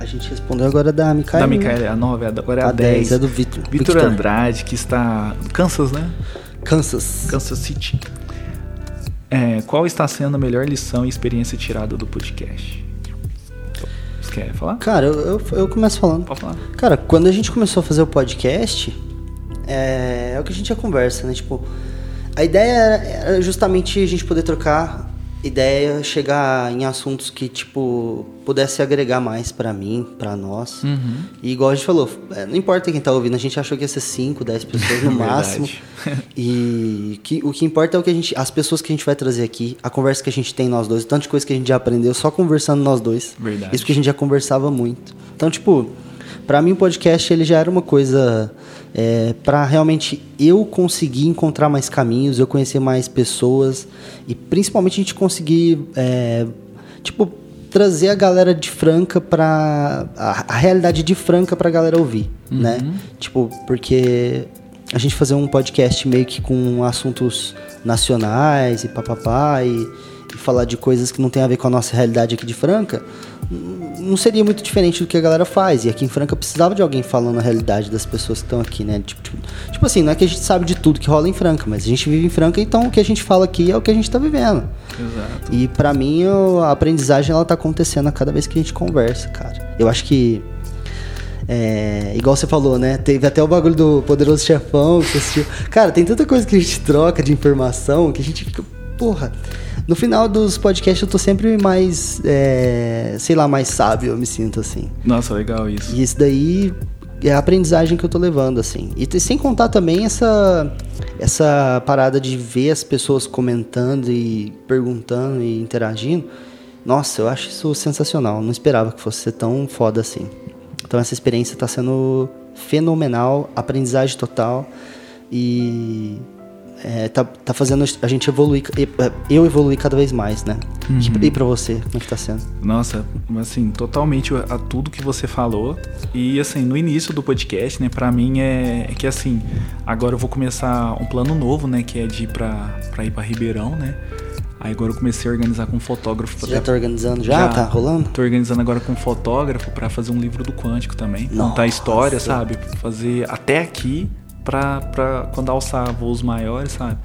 A gente respondeu agora da Micaela. Da Micaela, é a 9, agora é a, a 10. 10. É do Vitor. Vitor Andrade, que está. Kansas, né? Kansas. Kansas City. É, qual está sendo a melhor lição e experiência tirada do podcast? Quer falar? Cara, eu, eu, eu começo falando. Pode falar. Cara, quando a gente começou a fazer o podcast, é, é o que a gente já conversa, né? Tipo, a ideia era justamente a gente poder trocar ideia chegar em assuntos que, tipo, pudesse agregar mais para mim, para nós. Uhum. E igual a gente falou, é, não importa quem tá ouvindo, a gente achou que ia ser 5, 10 pessoas no máximo. e que, o que importa é o que a gente, as pessoas que a gente vai trazer aqui, a conversa que a gente tem nós dois, tanto de coisa que a gente já aprendeu só conversando nós dois. Verdade. Isso que a gente já conversava muito. Então, tipo, para mim o podcast ele já era uma coisa é, para realmente eu conseguir encontrar mais caminhos, eu conhecer mais pessoas e principalmente a gente conseguir, é, tipo, trazer a galera de Franca para a, a, realidade de Franca para a galera ouvir, uhum. né? Tipo, porque a gente fazer um podcast meio que com assuntos nacionais e papapá e falar de coisas que não tem a ver com a nossa realidade aqui de Franca, não seria muito diferente do que a galera faz. E aqui em Franca precisava de alguém falando a realidade das pessoas que estão aqui, né? Tipo, tipo, tipo, assim, não é que a gente sabe de tudo que rola em Franca, mas a gente vive em Franca, então o que a gente fala aqui é o que a gente está vivendo. Exato. E para mim a aprendizagem ela tá acontecendo a cada vez que a gente conversa, cara. Eu acho que é, igual você falou, né? Teve até o bagulho do Poderoso Chefão que assistiu. Cara, tem tanta coisa que a gente troca de informação que a gente fica, porra. No final dos podcasts eu tô sempre mais, é, sei lá, mais sábio, eu me sinto assim. Nossa, legal isso. E isso daí é a aprendizagem que eu tô levando, assim. E sem contar também essa, essa parada de ver as pessoas comentando e perguntando e interagindo. Nossa, eu acho isso sensacional. Não esperava que fosse ser tão foda assim. Então essa experiência está sendo fenomenal, aprendizagem total. E é, tá, tá fazendo a gente evoluir, é, eu evoluir cada vez mais, né? Uhum. E pra você, como é que tá sendo? Nossa, assim, totalmente a, tudo que você falou. E assim, no início do podcast, né, pra mim é, é, que assim, agora eu vou começar um plano novo, né, que é de ir pra, pra ir pra Ribeirão, né? Aí agora eu comecei a organizar com um fotógrafo. Você já tá organizando já? já? Tá rolando? Tô organizando agora com um fotógrafo para fazer um livro do Quântico também. Nossa. Contar a história, sabe? Fazer até aqui pra, quando alçar voos maiores, sabe?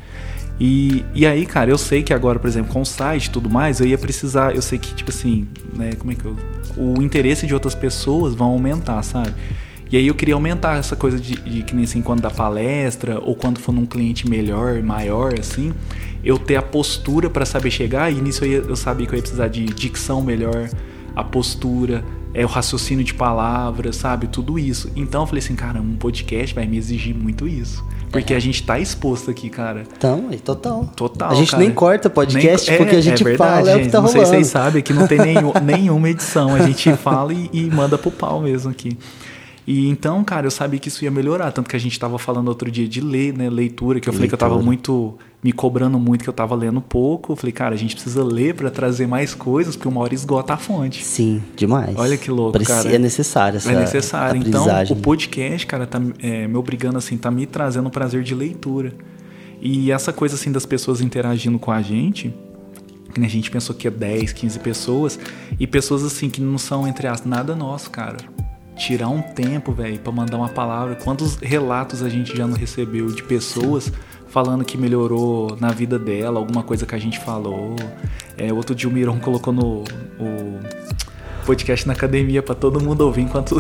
E, e aí, cara, eu sei que agora, por exemplo, com o site e tudo mais, eu ia precisar, eu sei que, tipo assim, né, como é que eu. O interesse de outras pessoas vão aumentar, sabe? E aí eu queria aumentar essa coisa de, de que nem assim, quando dá palestra, ou quando for num cliente melhor, maior, assim, eu ter a postura para saber chegar, e nisso eu, ia, eu sabia que eu ia precisar de dicção melhor, a postura, é o raciocínio de palavras, sabe? Tudo isso. Então eu falei assim, cara, um podcast vai me exigir muito isso. Porque é. a gente tá exposto aqui, cara. Então, é total. Total. A gente cara. nem corta podcast nem, porque é, a gente é verdade, fala é o que tá não rolando. Não sei se vocês sabem que não tem nenhum, nenhuma edição. A gente fala e, e manda pro pau mesmo aqui. E então, cara, eu sabia que isso ia melhorar. Tanto que a gente estava falando outro dia de ler, né? Leitura, que eu leitura. falei que eu estava muito. me cobrando muito, que eu estava lendo pouco. Eu falei, cara, a gente precisa ler para trazer mais coisas, porque uma hora esgota a fonte. Sim, demais. Olha que louco, Parecia, cara. É necessário essa É necessário. Então, o podcast, cara, tá é, me obrigando, assim, tá me trazendo um prazer de leitura. E essa coisa, assim, das pessoas interagindo com a gente a gente pensou que é 10, 15 pessoas, e pessoas assim que não são, entre as nada nosso, cara tirar um tempo, velho, para mandar uma palavra. Quantos relatos a gente já não recebeu de pessoas falando que melhorou na vida dela, alguma coisa que a gente falou. É, outro dia o Miron colocou no o podcast na academia para todo mundo ouvir enquanto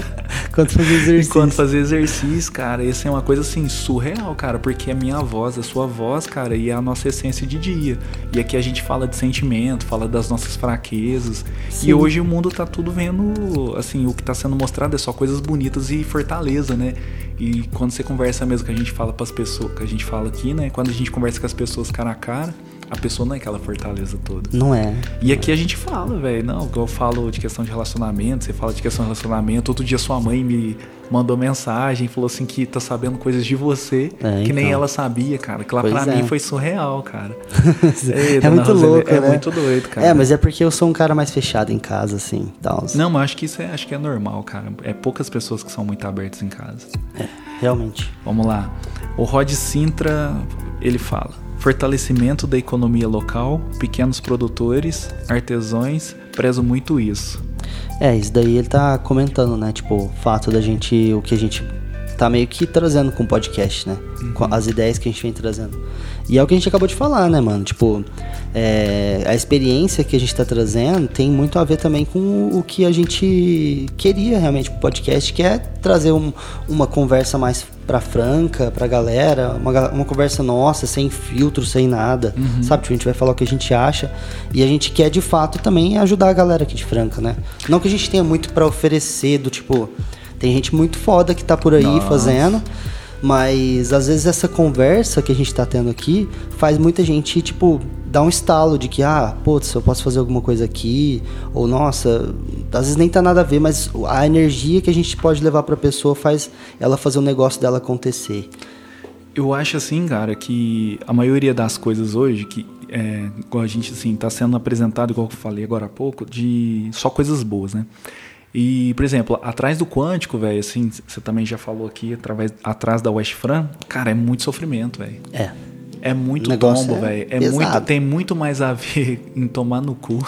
enquanto fazer exercício. Enquanto fazer exercício, cara, isso é uma coisa assim surreal, cara, porque é a minha voz, a sua voz, cara, e é a nossa essência de dia. E aqui a gente fala de sentimento, fala das nossas fraquezas. Sim. E hoje o mundo tá tudo vendo, assim, o que tá sendo mostrado é só coisas bonitas e fortaleza, né? E quando você conversa mesmo que a gente fala para as pessoas, que a gente fala aqui, né? Quando a gente conversa com as pessoas cara a cara, a pessoa não é aquela fortaleza toda. Não é. E aqui a gente fala, velho. Não, eu falo de questão de relacionamento, você fala de questão de relacionamento. Outro dia sua mãe me mandou mensagem, falou assim que tá sabendo coisas de você É, que nem então. ela sabia, cara. Que lá Pois pra é. mim foi surreal, cara. é Ei, dona muito Roseli, louco, É né? muito doido, cara. É, mas é porque eu sou um cara mais fechado em casa, assim, tal. Não, mas acho que isso é, acho que é normal, cara. É poucas pessoas que são muito abertas em casa. Realmente. Vamos lá. O Rod Sintra, ele fala: fortalecimento da economia local, pequenos produtores, artesãos, prezo muito isso. É, isso daí ele tá comentando, né? Tipo, o fato da gente. O que a gente tá meio que trazendo com o podcast, né? Com as ideias que a gente vem trazendo. E é o que a gente acabou de falar, né, mano? Tipo, é, a experiência que a gente tá trazendo tem muito a ver também com o que a gente queria realmente pro podcast, que é trazer um- uma conversa mais pra franca, pra galera, uma, uma conversa nossa, sem filtro, sem nada, sabe? Tipo, a gente vai falar o que a gente acha e a gente quer de fato também ajudar a galera aqui de Franca, né? Não que a gente tenha muito pra oferecer, do tipo, tem gente muito foda que tá por aí Nossa. fazendo, mas às vezes essa conversa que a gente tá tendo aqui faz muita gente, tipo, dar um estalo de que, ah, putz, eu posso fazer alguma coisa aqui, ou nossa, às vezes nem tá nada a ver, mas a energia que a gente pode levar pra pessoa faz ela fazer o negócio dela acontecer. Eu acho assim, cara, que a maioria das coisas hoje, que é, a gente assim, tá sendo apresentado, igual eu falei agora há pouco, de só coisas boas, né? E, por exemplo, atrás do quântico, velho, assim, você também já falou aqui, através, atrás da West Fran, cara, é muito sofrimento, velho. É. É muito tombo, é velho. É muito, tem muito mais a ver em tomar no cu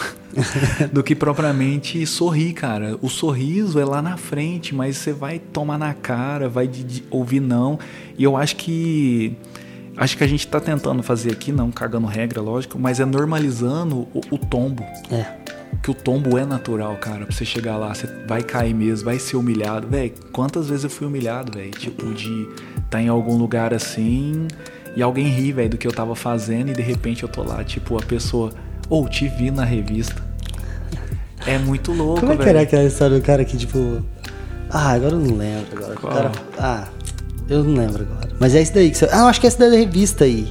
do que propriamente sorrir, cara. O sorriso é lá na frente, mas você vai tomar na cara, vai de- de ouvir não. E eu acho que acho que a gente tá tentando fazer aqui, não cagando regra, lógico, mas é normalizando o, o tombo. É. Que o tombo é natural, cara. Pra você chegar lá, você vai cair mesmo, vai ser humilhado. Véi, quantas vezes eu fui humilhado, velho? Tipo, de estar em algum lugar assim e alguém ri, velho, do que eu tava fazendo e de repente eu tô lá, tipo, a pessoa, ou te vi na revista. É muito louco, Como é que velho. era aquela história do cara que, tipo. Ah, agora eu não lembro agora. O Qual? cara- Ah, eu não lembro agora. Mas é isso daí que você. Ah, eu acho que é essa daí da revista aí.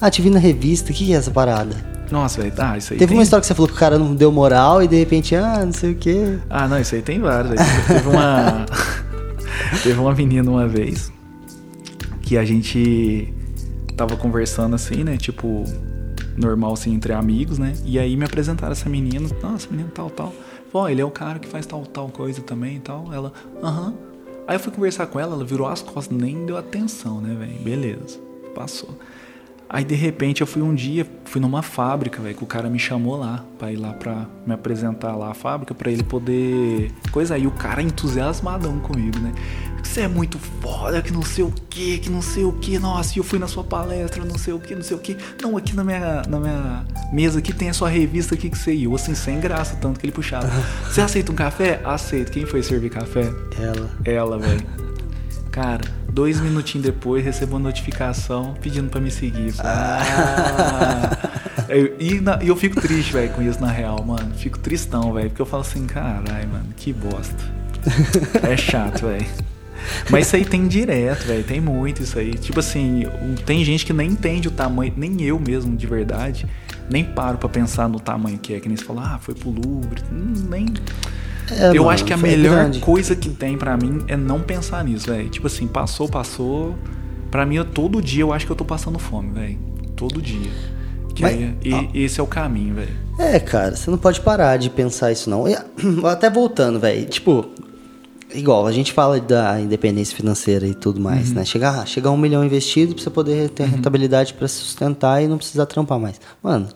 Ah, te vi na revista, o que, que é essa parada? Nossa, velho, ah, isso aí Teve tem... uma história que você falou que o cara não deu moral e de repente, ah, não sei o quê. Ah, não, isso aí tem vários. velho. Teve uma. Teve uma menina uma vez que a gente tava conversando assim, né? Tipo, normal assim, entre amigos, né? E aí me apresentaram essa menina. Nossa, menina tal, tal. Ó, ele é o cara que faz tal, tal coisa também e tal. Ela, aham. Aí eu fui conversar com ela, ela virou as costas, nem deu atenção, né, velho? Beleza, passou. Aí de repente eu fui um dia, fui numa fábrica, velho, que o cara me chamou lá pra ir lá pra me apresentar lá a fábrica pra ele poder coisa aí o cara entusiasmadão comigo, né? Você é muito foda, que não sei o que, que não sei o que, nossa, e eu fui na sua palestra, não sei o que, não sei o que. Não, aqui na minha, na minha mesa aqui tem a sua revista aqui que você ia. Assim, sem graça, tanto que ele puxava. Você aceita um café? Aceito. Quem foi servir café? Ela. Ela, velho. Cara, dois minutinhos depois recebo uma notificação pedindo pra me seguir. Ah. Eu- e, na- eu fico triste, velho, com isso na real, mano. Fico tristão, velho. Porque eu falo assim, caralho, mano, que bosta. É chato, velho. Mas isso aí tem direto, velho. Tem muito isso aí. Tipo assim, tem gente que nem entende o tamanho, nem eu mesmo, de verdade. Nem paro pra pensar no tamanho que é. Que nem você falou, ah, foi pro Louvre. Hum, Nem. É, eu mano, acho que a melhor grande. coisa que tem pra mim é não pensar nisso, velho. Tipo assim, passou, passou. Pra mim, eu- todo dia eu acho que eu tô passando fome, velho. Todo dia. Que Mas- aí- e esse é o caminho, velho. É, cara, você não pode parar de pensar isso, não. E, até voltando, velho. Tipo, igual, a gente fala da independência financeira e tudo mais, né? Chegar, chegar a um milhão investido pra você poder ter rentabilidade pra se sustentar e não precisar trampar mais. Mano.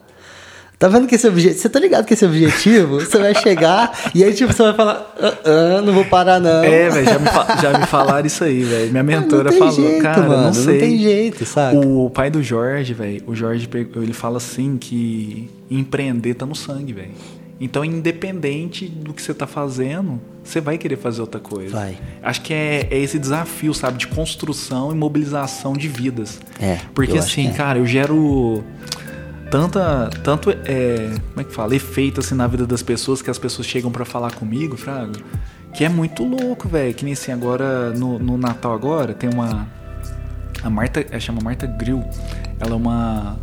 Tá vendo que esse objetivo. Você tá ligado que esse objetivo? Você vai chegar e aí, tipo, você vai falar: ah, ah, não vou parar, não. É, velho, já, me já me falaram isso aí, velho. Minha mentora não tem falou, jeito, cara, mano, não sei. tem jeito, saca? O pai do Jorge, velho, o Jorge, ele fala assim que empreender tá no sangue, velho. Então, independente do que você tá fazendo, você vai querer fazer outra coisa. Vai. Acho que é, é esse desafio, sabe, de construção e mobilização de vidas. É, Porque assim, é. cara, eu gero tanta, tanto é, como é que fala, efeito assim na vida das pessoas que as pessoas chegam pra falar comigo, Fraga, que é muito louco, velho. Que nem assim agora no, no Natal agora tem uma a Marta, ela chama Marta Grill. Ela é uma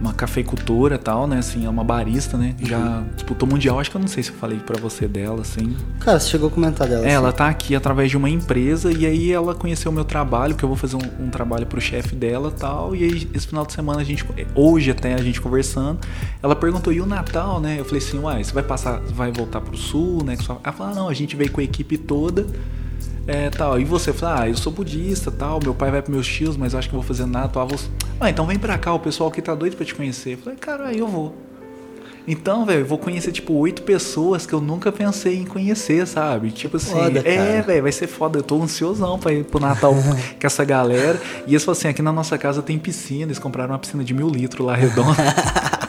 uma cafeicultora e tal, né? Assim, é uma barista, né? Já Uhum. disputou mundial. Acho que eu não sei se eu falei pra você dela, assim. Cara, você chegou a comentar dela. É, assim. ela tá aqui através de uma empresa e aí ela conheceu o meu trabalho, que eu vou fazer um, um trabalho pro chefe dela e tal. E aí, esse final de semana a gente, hoje até a gente conversando, ela perguntou: e o Natal, né? Eu falei assim: uai, você vai passar, vai voltar pro sul, né? Ela falou: ah, não, a gente veio com a equipe toda. É, tal. E você fala, ah, eu sou budista, tal, meu pai vai pros meus tios, mas eu acho que vou fazer Natal. Você... Ah, então vem pra cá, o pessoal aqui tá doido pra te conhecer. Eu falei, cara, aí eu vou. Então, velho, eu vou conhecer, tipo, oito pessoas que eu nunca pensei em conhecer, sabe? Tipo assim, Foda, é, velho, vai ser foda. Eu tô ansiosão pra ir pro Natal com essa galera. E eles falaram assim, aqui na nossa casa tem piscina. Eles compraram uma piscina de mil litros lá redonda.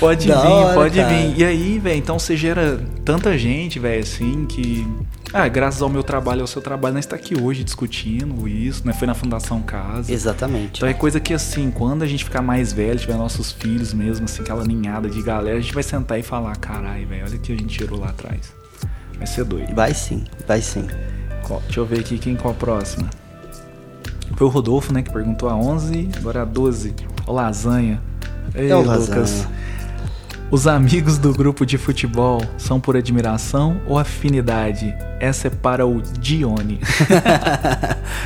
pode Da vir, hora, pode cara. vir. E aí, velho, então você gera tanta gente, velho, assim, que. Ah, graças ao meu trabalho, ao seu trabalho, nós está aqui hoje discutindo isso, né? Foi na Fundação Casa. Exatamente. Então é coisa que assim, quando a gente ficar mais velho, tiver nossos filhos mesmo, assim, aquela ninhada de galera, a gente vai sentar e falar, carai, velho, olha o que a gente tirou lá atrás. Vai ser doido. Vai sim, vai sim. Deixa eu ver aqui quem qual a próxima. Foi o Rodolfo, né, que perguntou a 11, agora a 12. O Lasanha. Ei, É o Lucas. Lasanha. Os amigos do grupo de futebol são por admiração ou afinidade? Essa é para o Dione.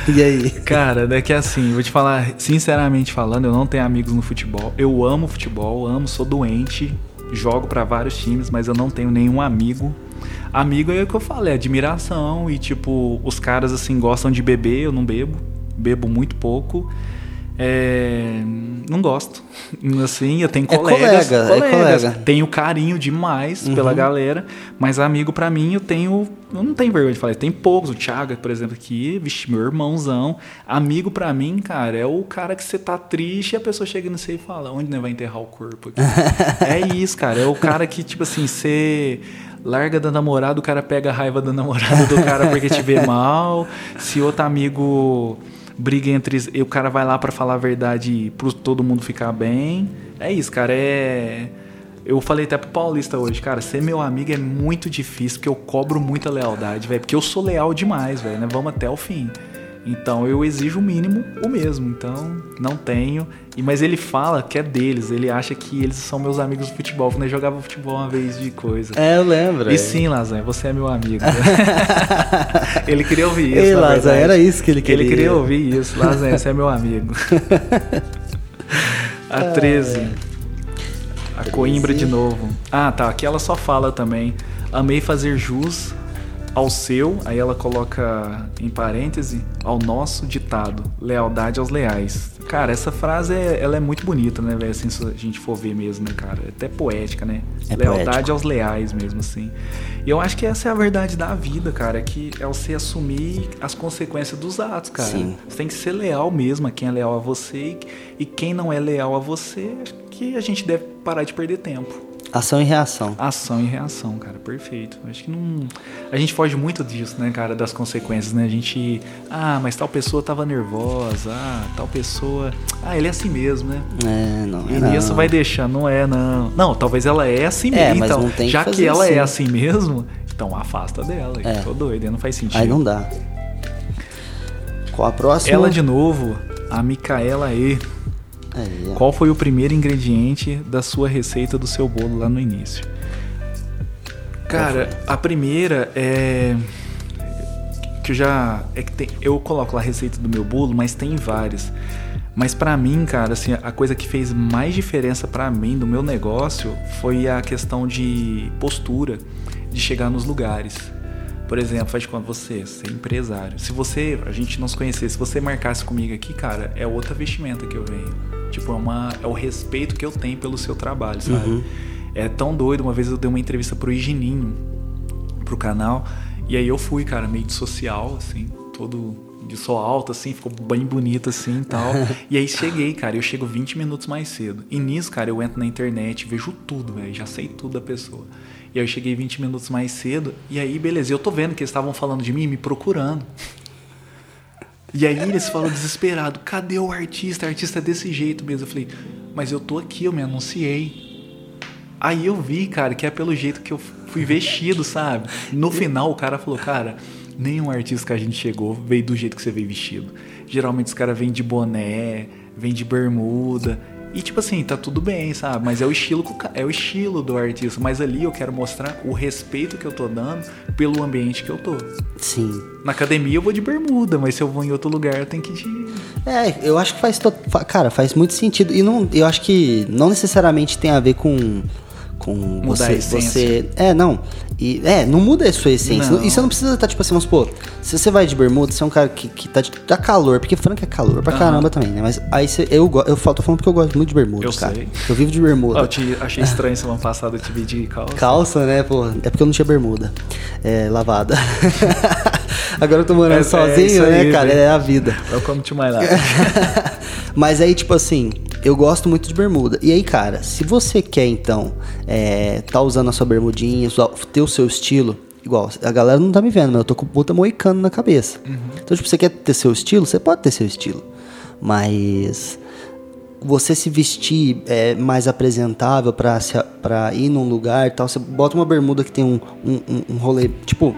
E aí? Cara, é que assim, vou te falar, sinceramente falando, eu não tenho amigos no futebol. Eu amo futebol, amo, sou doente, jogo pra vários times, mas eu não tenho nenhum amigo. Amigo é o que eu falei, admiração e tipo, os caras assim gostam de beber, eu não bebo, bebo muito pouco. É, não gosto. Assim, eu tenho É colegas, colega, é colegas. colega. Tenho carinho demais pela galera, mas amigo pra mim eu tenho, eu não tenho vergonha de falar, tem poucos, o Thiago, por exemplo, aqui, vixe, meu irmãozão. Amigo pra mim, cara, é o cara que você tá triste e a pessoa chega no você e fala, onde né, vai enterrar o corpo aqui? é isso, cara, é o cara que tipo assim, você larga da namorada, o cara pega a raiva da namorada do cara porque te vê mal. Se outro amigo briga entre e o cara vai lá pra falar a verdade pro todo mundo ficar bem. É isso, cara, é eu falei até pro Paulista hoje, cara, ser meu amigo é muito difícil, porque eu cobro muita lealdade, velho, porque eu sou leal demais, velho, né? Vamos até o fim. Então eu exijo o mínimo, o mesmo. Então não tenho. E mas ele fala que é deles. Ele acha que eles são meus amigos do futebol. Quando eu jogava futebol uma vez de coisa. É, eu lembro. E sim, Lasanha, você é meu amigo. ele queria ouvir isso. Ei, verdade. era isso que ele queria. Ele queria ouvir isso. Lasanha, você é meu amigo. A 13. A Coimbra de novo. Ah, tá. Aqui ela só fala também. Amei fazer jus ao seu, aí ela coloca em parêntese, ao nosso ditado. Lealdade aos leais. Cara, essa frase é, ela é muito bonita, né, velho? Assim, se a gente for ver mesmo, né, cara? É até poética, né? É Lealdade poético. aos leais mesmo, assim. E eu acho que essa é a verdade da vida, cara. Que é você assumir as consequências dos atos, cara. Sim. Você tem que ser leal mesmo a quem é leal a você. E, e quem não é leal a você, acho que a gente deve parar de perder tempo. Ação e reação. Ação e reação, cara, perfeito. Acho que não. A gente foge muito disso, né, cara, das consequências, né? A gente. Ah, mas tal pessoa tava nervosa. Ah, tal pessoa. Ah, ele é assim mesmo, né? É, não. E não. nisso vai deixando, não é, não. Não, talvez ela é assim É, mesmo. mas então, não tem que já que, fazer ela é assim. assim mesmo, então afasta dela. É. Tô doido, não faz sentido. Aí não dá. Qual a próxima? Ela de novo, a Micaela E. Aí. Qual foi o primeiro ingrediente da sua receita do seu bolo lá no início? Cara, a primeira é que eu já é que tem, eu coloco lá a receita do meu bolo, mas tem várias. Mas pra mim, cara, assim, a coisa que fez mais diferença pra mim do meu negócio foi a questão de postura, de chegar nos lugares. Por exemplo, faz de conta você, ser empresário. Se você, a gente não se conhecesse, se você marcasse comigo aqui, cara, é outra vestimenta que eu venho. Tipo, é, uma, é o respeito que eu tenho pelo seu trabalho, sabe? É tão doido. Uma vez eu dei uma entrevista pro Higininho, pro canal, e aí eu fui, cara, meio de social, assim, todo de sol alto, assim, ficou bem bonito, assim, e tal. e aí cheguei, cara, eu chego 20 minutos mais cedo. E nisso, cara, eu entro na internet, vejo tudo, velho, já sei tudo da pessoa. E aí eu cheguei 20 minutos mais cedo, e aí, beleza, eu tô vendo que eles estavam falando de mim, me procurando. E aí eles falam desesperado, cadê o artista? O artista é desse jeito mesmo. Eu falei, mas eu tô aqui, eu me anunciei. Aí eu vi, cara, que é pelo jeito que eu fui vestido, sabe? No final o cara falou, cara, nenhum artista que a gente chegou veio do jeito que você veio vestido. Geralmente os caras vêm de boné, vêm de bermuda. E tipo assim, tá tudo bem, sabe? Mas é o estilo é o estilo do artista. Mas ali eu quero mostrar o respeito que eu tô dando pelo ambiente que eu tô. Sim. Na academia eu vou de bermuda, mas se eu vou em outro lugar eu tenho que ir de. É, eu acho que faz. To... Cara, faz muito sentido. E não, eu acho que não necessariamente tem a ver com com Mudar você, você. É, não. E, é, não muda a sua essência. Não. E você não precisa estar, tipo assim, vamos supor, se você vai de bermuda, você é um cara que, que tá, de, tá calor, porque Franca é calor pra Aham. caramba também, né? Mas aí você, eu, eu falo- tô falando porque eu gosto muito de bermuda, Eu cara. sei. Eu vivo de bermuda. Eu te achei estranho semana passada eu te vi de calça. Calça, né, pô? É porque eu não tinha bermuda. É, lavada. Agora eu tô morando É- é sozinho, isso né, aí, cara? É a vida. Welcome to my life. Mas aí, tipo assim, eu gosto muito de bermuda. E aí, cara, se você quer, então, é, tá usando a sua bermudinha, sua- ter o seu estilo, igual, a galera não tá me vendo, mas eu tô com puta moicano na cabeça. Então, tipo, você quer ter seu estilo, você pode ter seu estilo. Mas você se vestir é, mais apresentável pra ir num lugar e tal, você bota uma bermuda que tem um, um, um- rolê, tipo,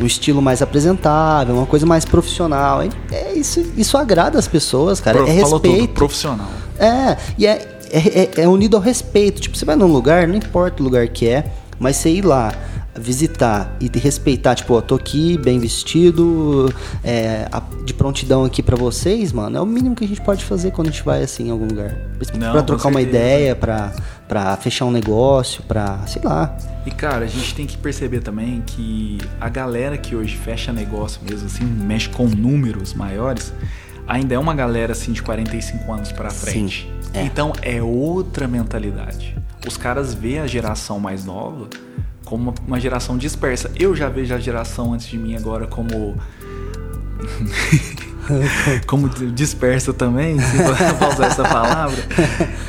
um estilo mais apresentável, uma coisa mais profissional. É, é isso, isso agrada as pessoas, cara. Pro- é falou tudo, respeito. profissional. É, e é, é, é- é unido ao respeito. Tipo, você vai num lugar, não importa o lugar que é, mas você ir lá visitar e te respeitar, tipo, ó, tô aqui bem vestido, é, a- de prontidão aqui pra vocês, mano, é o mínimo que a gente pode fazer quando a gente vai assim em algum lugar. Não, pra trocar uma ideia, pra, pra fechar um negócio, pra, sei lá. E cara, a gente tem que perceber também que a galera que hoje fecha negócio mesmo, assim, mexe com números maiores, ainda é uma galera assim de 45 anos pra frente. é. Então é outra mentalidade. Os caras veem a geração mais nova como uma, geração dispersa. Eu já vejo a geração antes de mim agora como como dispersa também, se for usar essa palavra.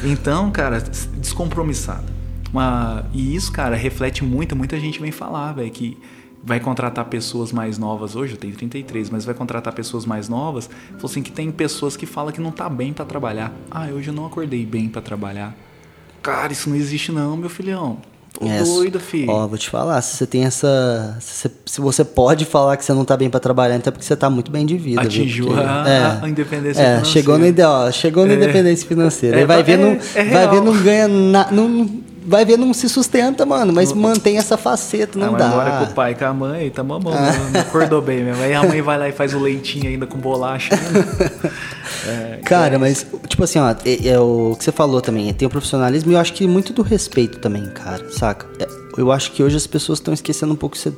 Então, cara, descompromissado. Uma, e isso, cara, reflete muito. Muita gente vem falar, velho, que vai contratar pessoas mais novas. Hoje eu tenho 33, mas vai contratar pessoas mais novas. Falou assim que tem pessoas que falam que não tá bem pra trabalhar. Ah, hoje eu não acordei bem pra trabalhar. Cara, isso não existe não, meu filhão. Tô É, doido, filho. Ó, vou te falar, se você tem essa. Se você, se você pode falar que você não tá bem pra trabalhar, então é porque você tá muito bem de vida. Atingiu Porque- a- a independência é, financeira. chegou no ideal, chegou na É. independência financeira. É, vai é- ver, não, é vai ver, não ganha nada. Não, vai ver, não se sustenta, mano, mas mantém essa faceta, não Ah, mas dá. Agora com o pai e com a mãe, tá mamando, não acordou bem mesmo. Aí a mãe vai lá e faz o leitinho ainda com bolacha. É, Cara, mas, tipo assim, ó, é, é o que você falou também, tem o profissionalismo e eu acho que muito do respeito também, cara, saca? É, eu acho que hoje as pessoas estão esquecendo um pouco. Você...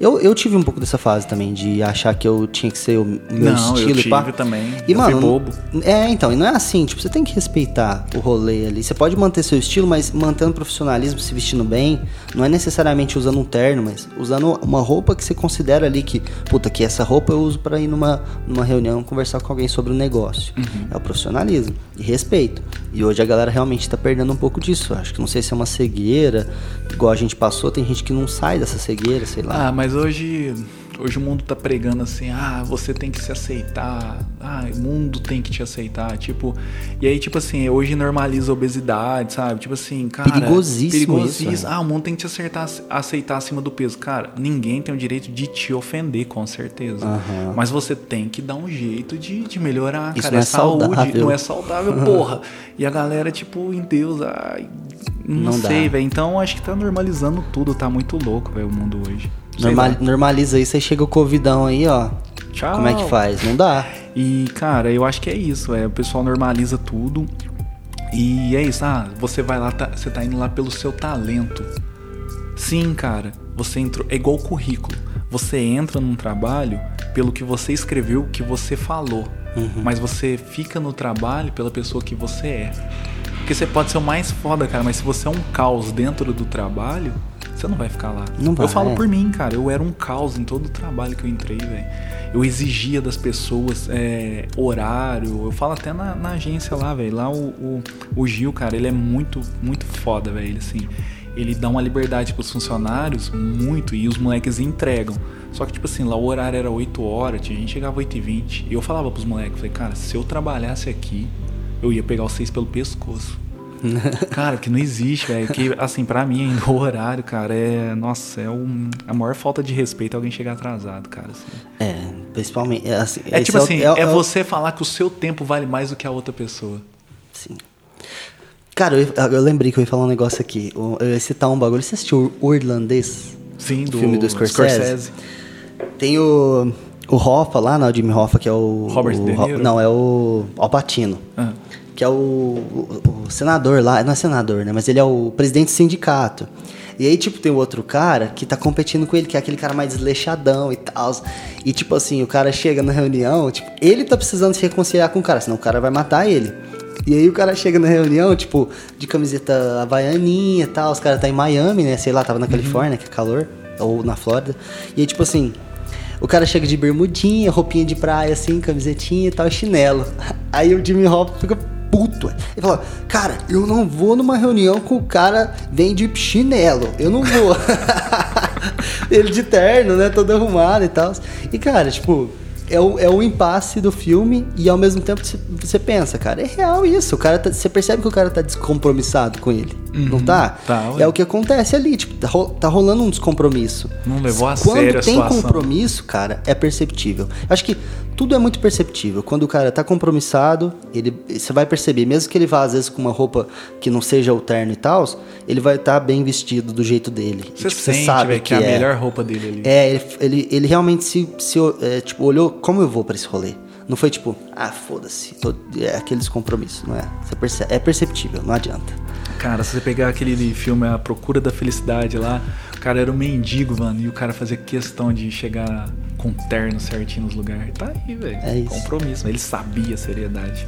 Eu, eu tive um pouco dessa fase também, de achar que eu tinha que ser o meu Não, eu estilo e pá. também. E, Eu mano, bobo. É, então, e não é assim, tipo, você tem que respeitar o rolê ali. Você pode manter seu estilo, mas mantendo profissionalismo, se vestindo bem. Não é necessariamente usando um terno, mas usando uma roupa que você considera ali que, puta, que essa roupa eu uso pra ir numa, numa reunião conversar com alguém sobre o negócio. Uhum. É o profissionalismo e respeito. E hoje a galera realmente tá perdendo um pouco disso. Acho que não sei se é uma cegueira, igual a gente passou, tem gente que não sai dessa cegueira, sei lá. Ah, mas hoje, hoje o mundo tá pregando assim, ah, você tem que se aceitar, ah, o mundo tem que te aceitar, tipo, e aí tipo assim, hoje normaliza a obesidade, sabe? Tipo assim, cara, Perigosíssimo perigosíssimo. isso, é. Ah, o mundo tem que te acertar, aceitar acima do peso, cara. Ninguém tem o direito de te ofender, com certeza. Aham. Mas você tem que dar um jeito de, de melhorar, Isso cara. não é saúde, saudável. não é saudável, porra. E a galera tipo, em Deus, ai, não, Não sei, velho. Então acho que tá normalizando tudo, tá muito louco, velho, o mundo hoje. Normal- normaliza isso, aí chega o covidão aí, ó. Tchau. Como é que faz? Não dá. E, cara, eu acho que é isso, é, o pessoal normaliza tudo. E é isso, ah, você vai lá, tá- você tá indo lá pelo seu talento. Sim, cara, você entrou, é igual currículo. Você entra num trabalho pelo que você escreveu, que você falou. Mas você fica no trabalho pela pessoa que você é. Porque você pode ser o mais foda, cara, mas se você é um caos dentro do trabalho, você não vai ficar lá. Não vai, eu falo é. por mim, cara, eu era um caos em todo o trabalho que eu entrei, velho. Eu exigia das pessoas é, horário, eu falo até na, na agência lá, velho. Lá o, o, o Gil, cara, ele é muito, muito foda, velho. Ele, Assim, ele dá uma liberdade pros funcionários muito e os moleques entregam. Só que, tipo assim, lá o horário era 8 horas, a gente chegava 8 e 20 E eu falava pros moleques, falei, cara, se eu trabalhasse aqui, eu ia pegar vocês pelo pescoço. Cara, que não existe, velho. Que, assim, pra mim, ainda o horário, cara, é. Nossa, é um, a maior falta de respeito é alguém chegar atrasado, cara. assim. É, principalmente. É, assim, É tipo o- assim, o- é, o- você falar que o seu tempo vale mais do que a outra pessoa. Sim. Cara, eu, eu lembrei que eu ia falar um negócio aqui. Eu ia citar um bagulho. Você assistiu o Irlandês? Sim, do filme do Scorsese. Tem o, o Hoffa lá, não, o Jimmy Hoffa, que é o... Robert o, De Niro? Não, é o Alpatino. Ah. Que é o, o- o senador lá. Não é senador, né? Mas ele é o presidente do sindicato. E aí, tipo, tem o outro cara que tá competindo com ele, que é aquele cara mais desleixadão e tal. E, tipo assim, o cara chega na reunião, tipo, ele tá precisando se reconciliar com o cara, senão o cara vai matar ele. E aí o cara chega na reunião, tipo, de camiseta havaianinha e tal, os caras tá em Miami, né? Sei lá, tava na Califórnia, que é calor, ou na Flórida. E aí, tipo assim, o cara chega de bermudinha, roupinha de praia, assim, camisetinha e tal, chinelo. Aí o Jimmy Hopper fica puto. Ele fala, cara, eu não vou numa reunião com o cara vem de chinelo. Eu não vou. Ele de terno, né? Todo arrumado e tal. E, cara, tipo, é o, é o impasse do filme e ao mesmo tempo você- você pensa, cara, é real isso. O cara tá- você percebe que o cara tá descompromissado com ele. Não tá? tá, é o que acontece ali, tipo, tá, ro- tá rolando um descompromisso. Não levou a Quando sério a tem situação. compromisso, cara, é perceptível. Acho que tudo é muito perceptível. Quando o cara tá compromissado, ele, você vai perceber, mesmo que ele vá às vezes com uma roupa que não seja o terno e tal, ele vai estar bem vestido do jeito dele. Você Tipo, sente, velho, que, é a melhor roupa dele ali. É, ele, ele, ele realmente se, se é, tipo, olhou como eu vou pra esse rolê. Não foi tipo, ah, foda-se, é aqueles compromissos, não é? Você perce- é perceptível, não adianta. Cara, se você pegar aquele filme A Procura da Felicidade lá, o cara era um mendigo, mano, e o cara fazia questão de chegar com terno certinho nos lugares. Tá aí, velho. É isso. Compromisso. Ele sabia a seriedade.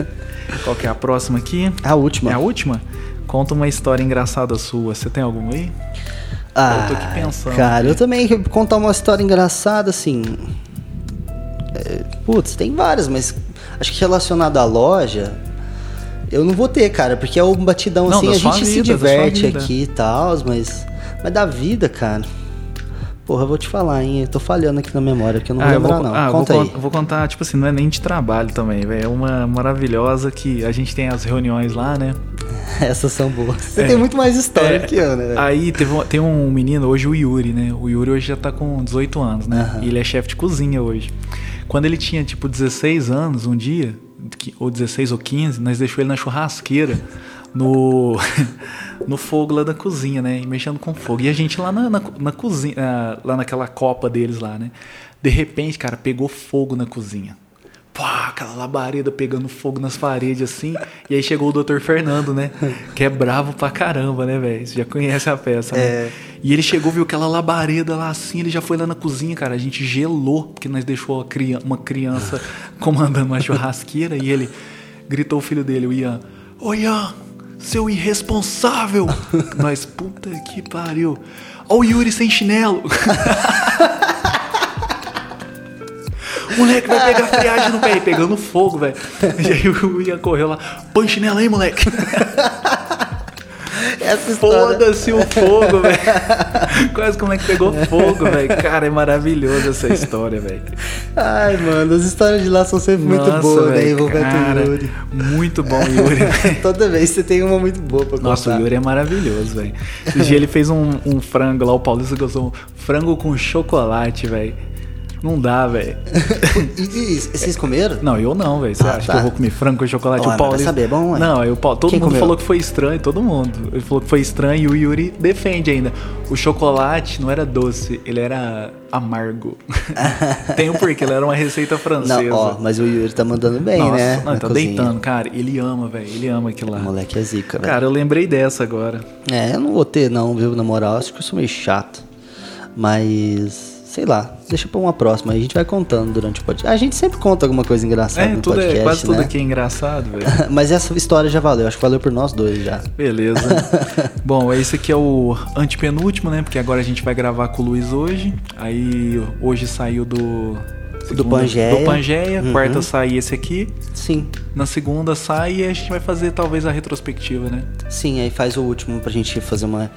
Qual que é a próxima aqui? A última. É a última? Conta uma história engraçada sua. Você tem alguma aí? Ah, tô aqui pensando Cara, eu também quero contar uma história engraçada, assim. Putz, tem várias, mas acho que relacionado à loja, eu não vou ter, cara, porque é um batidão Não, assim, a gente se vida, da sua diverte aqui e tal, mas. Mas da vida, cara. Porra, eu vou te falar, hein? Eu tô falhando aqui na memória, que eu não lembrar, vou, não. ah, Conta vou, aí. vou contar, tipo assim, não é nem de trabalho também, velho. É uma maravilhosa que a gente tem as reuniões lá, né? Essas são boas. Você É. tem muito mais história É, que eu, né? Aí teve um- tem um menino, hoje o Yuri, né? O Yuri hoje já tá com 18 anos, né? Aham. E ele é chefe de cozinha hoje. Quando ele tinha, tipo, 16 anos, um dia, ou 16 ou 15, nós deixou ele na churrasqueira, no, no fogo lá da cozinha, né? E mexendo com fogo. E a gente lá na, na, na cozinha, ah, lá naquela copa deles lá, né? De repente, cara, pegou fogo na cozinha. Pá, aquela labareda pegando fogo nas paredes assim. E aí chegou o Dr. Fernando, né? Que é bravo pra caramba, né, velho? Você já conhece a peça, né? É. E ele chegou, viu aquela labareda lá assim, ele já foi lá na cozinha, cara. A gente gelou, porque nós deixou uma criança comandando uma churrasqueira. E ele gritou o filho dele, o Ian: Ô Ian, seu irresponsável! nós, puta que pariu. Ó o Yuri sem chinelo! Moleque vai pegar friagem no pé, e pegando fogo, velho. E aí o Ian correu lá, põe chinelo aí, moleque. Foda-se o fogo, velho. Quase que o moleque pegou fogo, velho. Cara, é maravilhoso essa história, velho. Ai, mano, as histórias de lá são sempre muito Nossa, boas, né? velho, Envolvendo cara, o Yuri. Muito bom, Yuri. Toda vez você tem uma muito boa pra contar. Nossa, o Yuri é maravilhoso, velho. Esse dia ele fez um, um frango lá, o Paulista gostou. Um frango com chocolate, velho. Não dá, velho. E, vocês comeram? Não, eu não, velho. Você Ah, acha tá. que eu vou comer frango com chocolate? Ué, o mas Paulista. saber, é bom, ué. Não, aí o Paulo... todo Quem mundo comeu? falou que foi estranho, todo mundo. Ele falou que foi estranho e o Yuri defende ainda. O chocolate não era doce, ele era amargo. Tem um porquê, ele era uma receita francesa. Não, ó, mas o Yuri tá mandando bem, Nossa, né? não, na tá cozinha. deitando, cara. Ele ama, velho. Ele ama aquilo lá. O moleque é zica, velho. Cara, eu lembrei dessa agora. É, eu não vou ter, não, viu? Na moral, acho que eu sou meio chato. Mas, sei lá, deixa pra uma próxima. Aí a gente vai contando durante o podcast. A gente sempre conta alguma coisa engraçada É, no tudo podcast, é, quase tudo né? aqui é engraçado, velho. Mas essa história já valeu, acho que valeu por nós dois já. Beleza. Bom, esse aqui é o antepenúltimo, né? Porque agora a gente vai gravar com o Luiz hoje. Aí hoje saiu do. segunda- Pangeia. Do Pangeia. Uhum. Quarta sai esse aqui. Sim, Na segunda sai e a gente vai fazer talvez a retrospectiva, né? sim, aí faz o último pra gente fazer uma.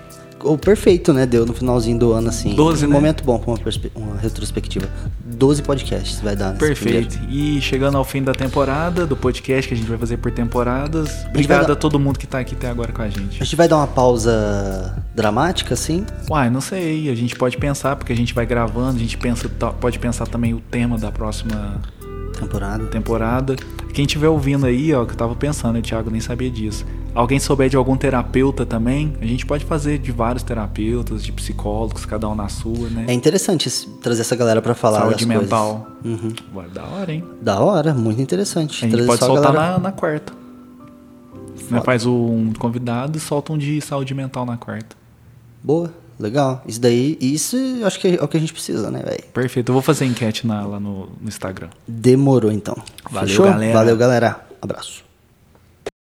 O perfeito, né? Deu no finalzinho do ano, assim. 12, um né? momento bom pra uma, uma retrospectiva. 12 podcasts vai dar Perfeito. primeiro. E chegando ao fim da temporada, do podcast que a gente vai fazer por temporadas. Obrigado dar- a todo mundo que tá aqui até agora com a gente. A gente vai dar uma pausa dramática, assim? Uai, não sei. A gente pode pensar, porque a gente vai gravando, a gente pensa, pode pensar também o tema da próxima Temporada. temporada. Quem estiver ouvindo aí, ó, que eu tava pensando, o Thiago nem sabia disso. alguém souber de algum terapeuta também, a gente pode fazer de vários terapeutas, de psicólogos, cada um na sua, né? É interessante trazer essa galera para falar Saúde das mental. Coisas. Uhum. Vai da hora, hein? Da hora, muito interessante. A gente Trazer pode soltar galera... na, na quarta. Né, faz um convidado e solta um de saúde mental na quarta. Boa, legal. Isso daí, isso eu acho que é o que a gente precisa, né, velho? Perfeito. Eu vou fazer enquete na, lá no, no Instagram. Demorou então. Valeu, Fechou? galera. Valeu, galera. Abraço.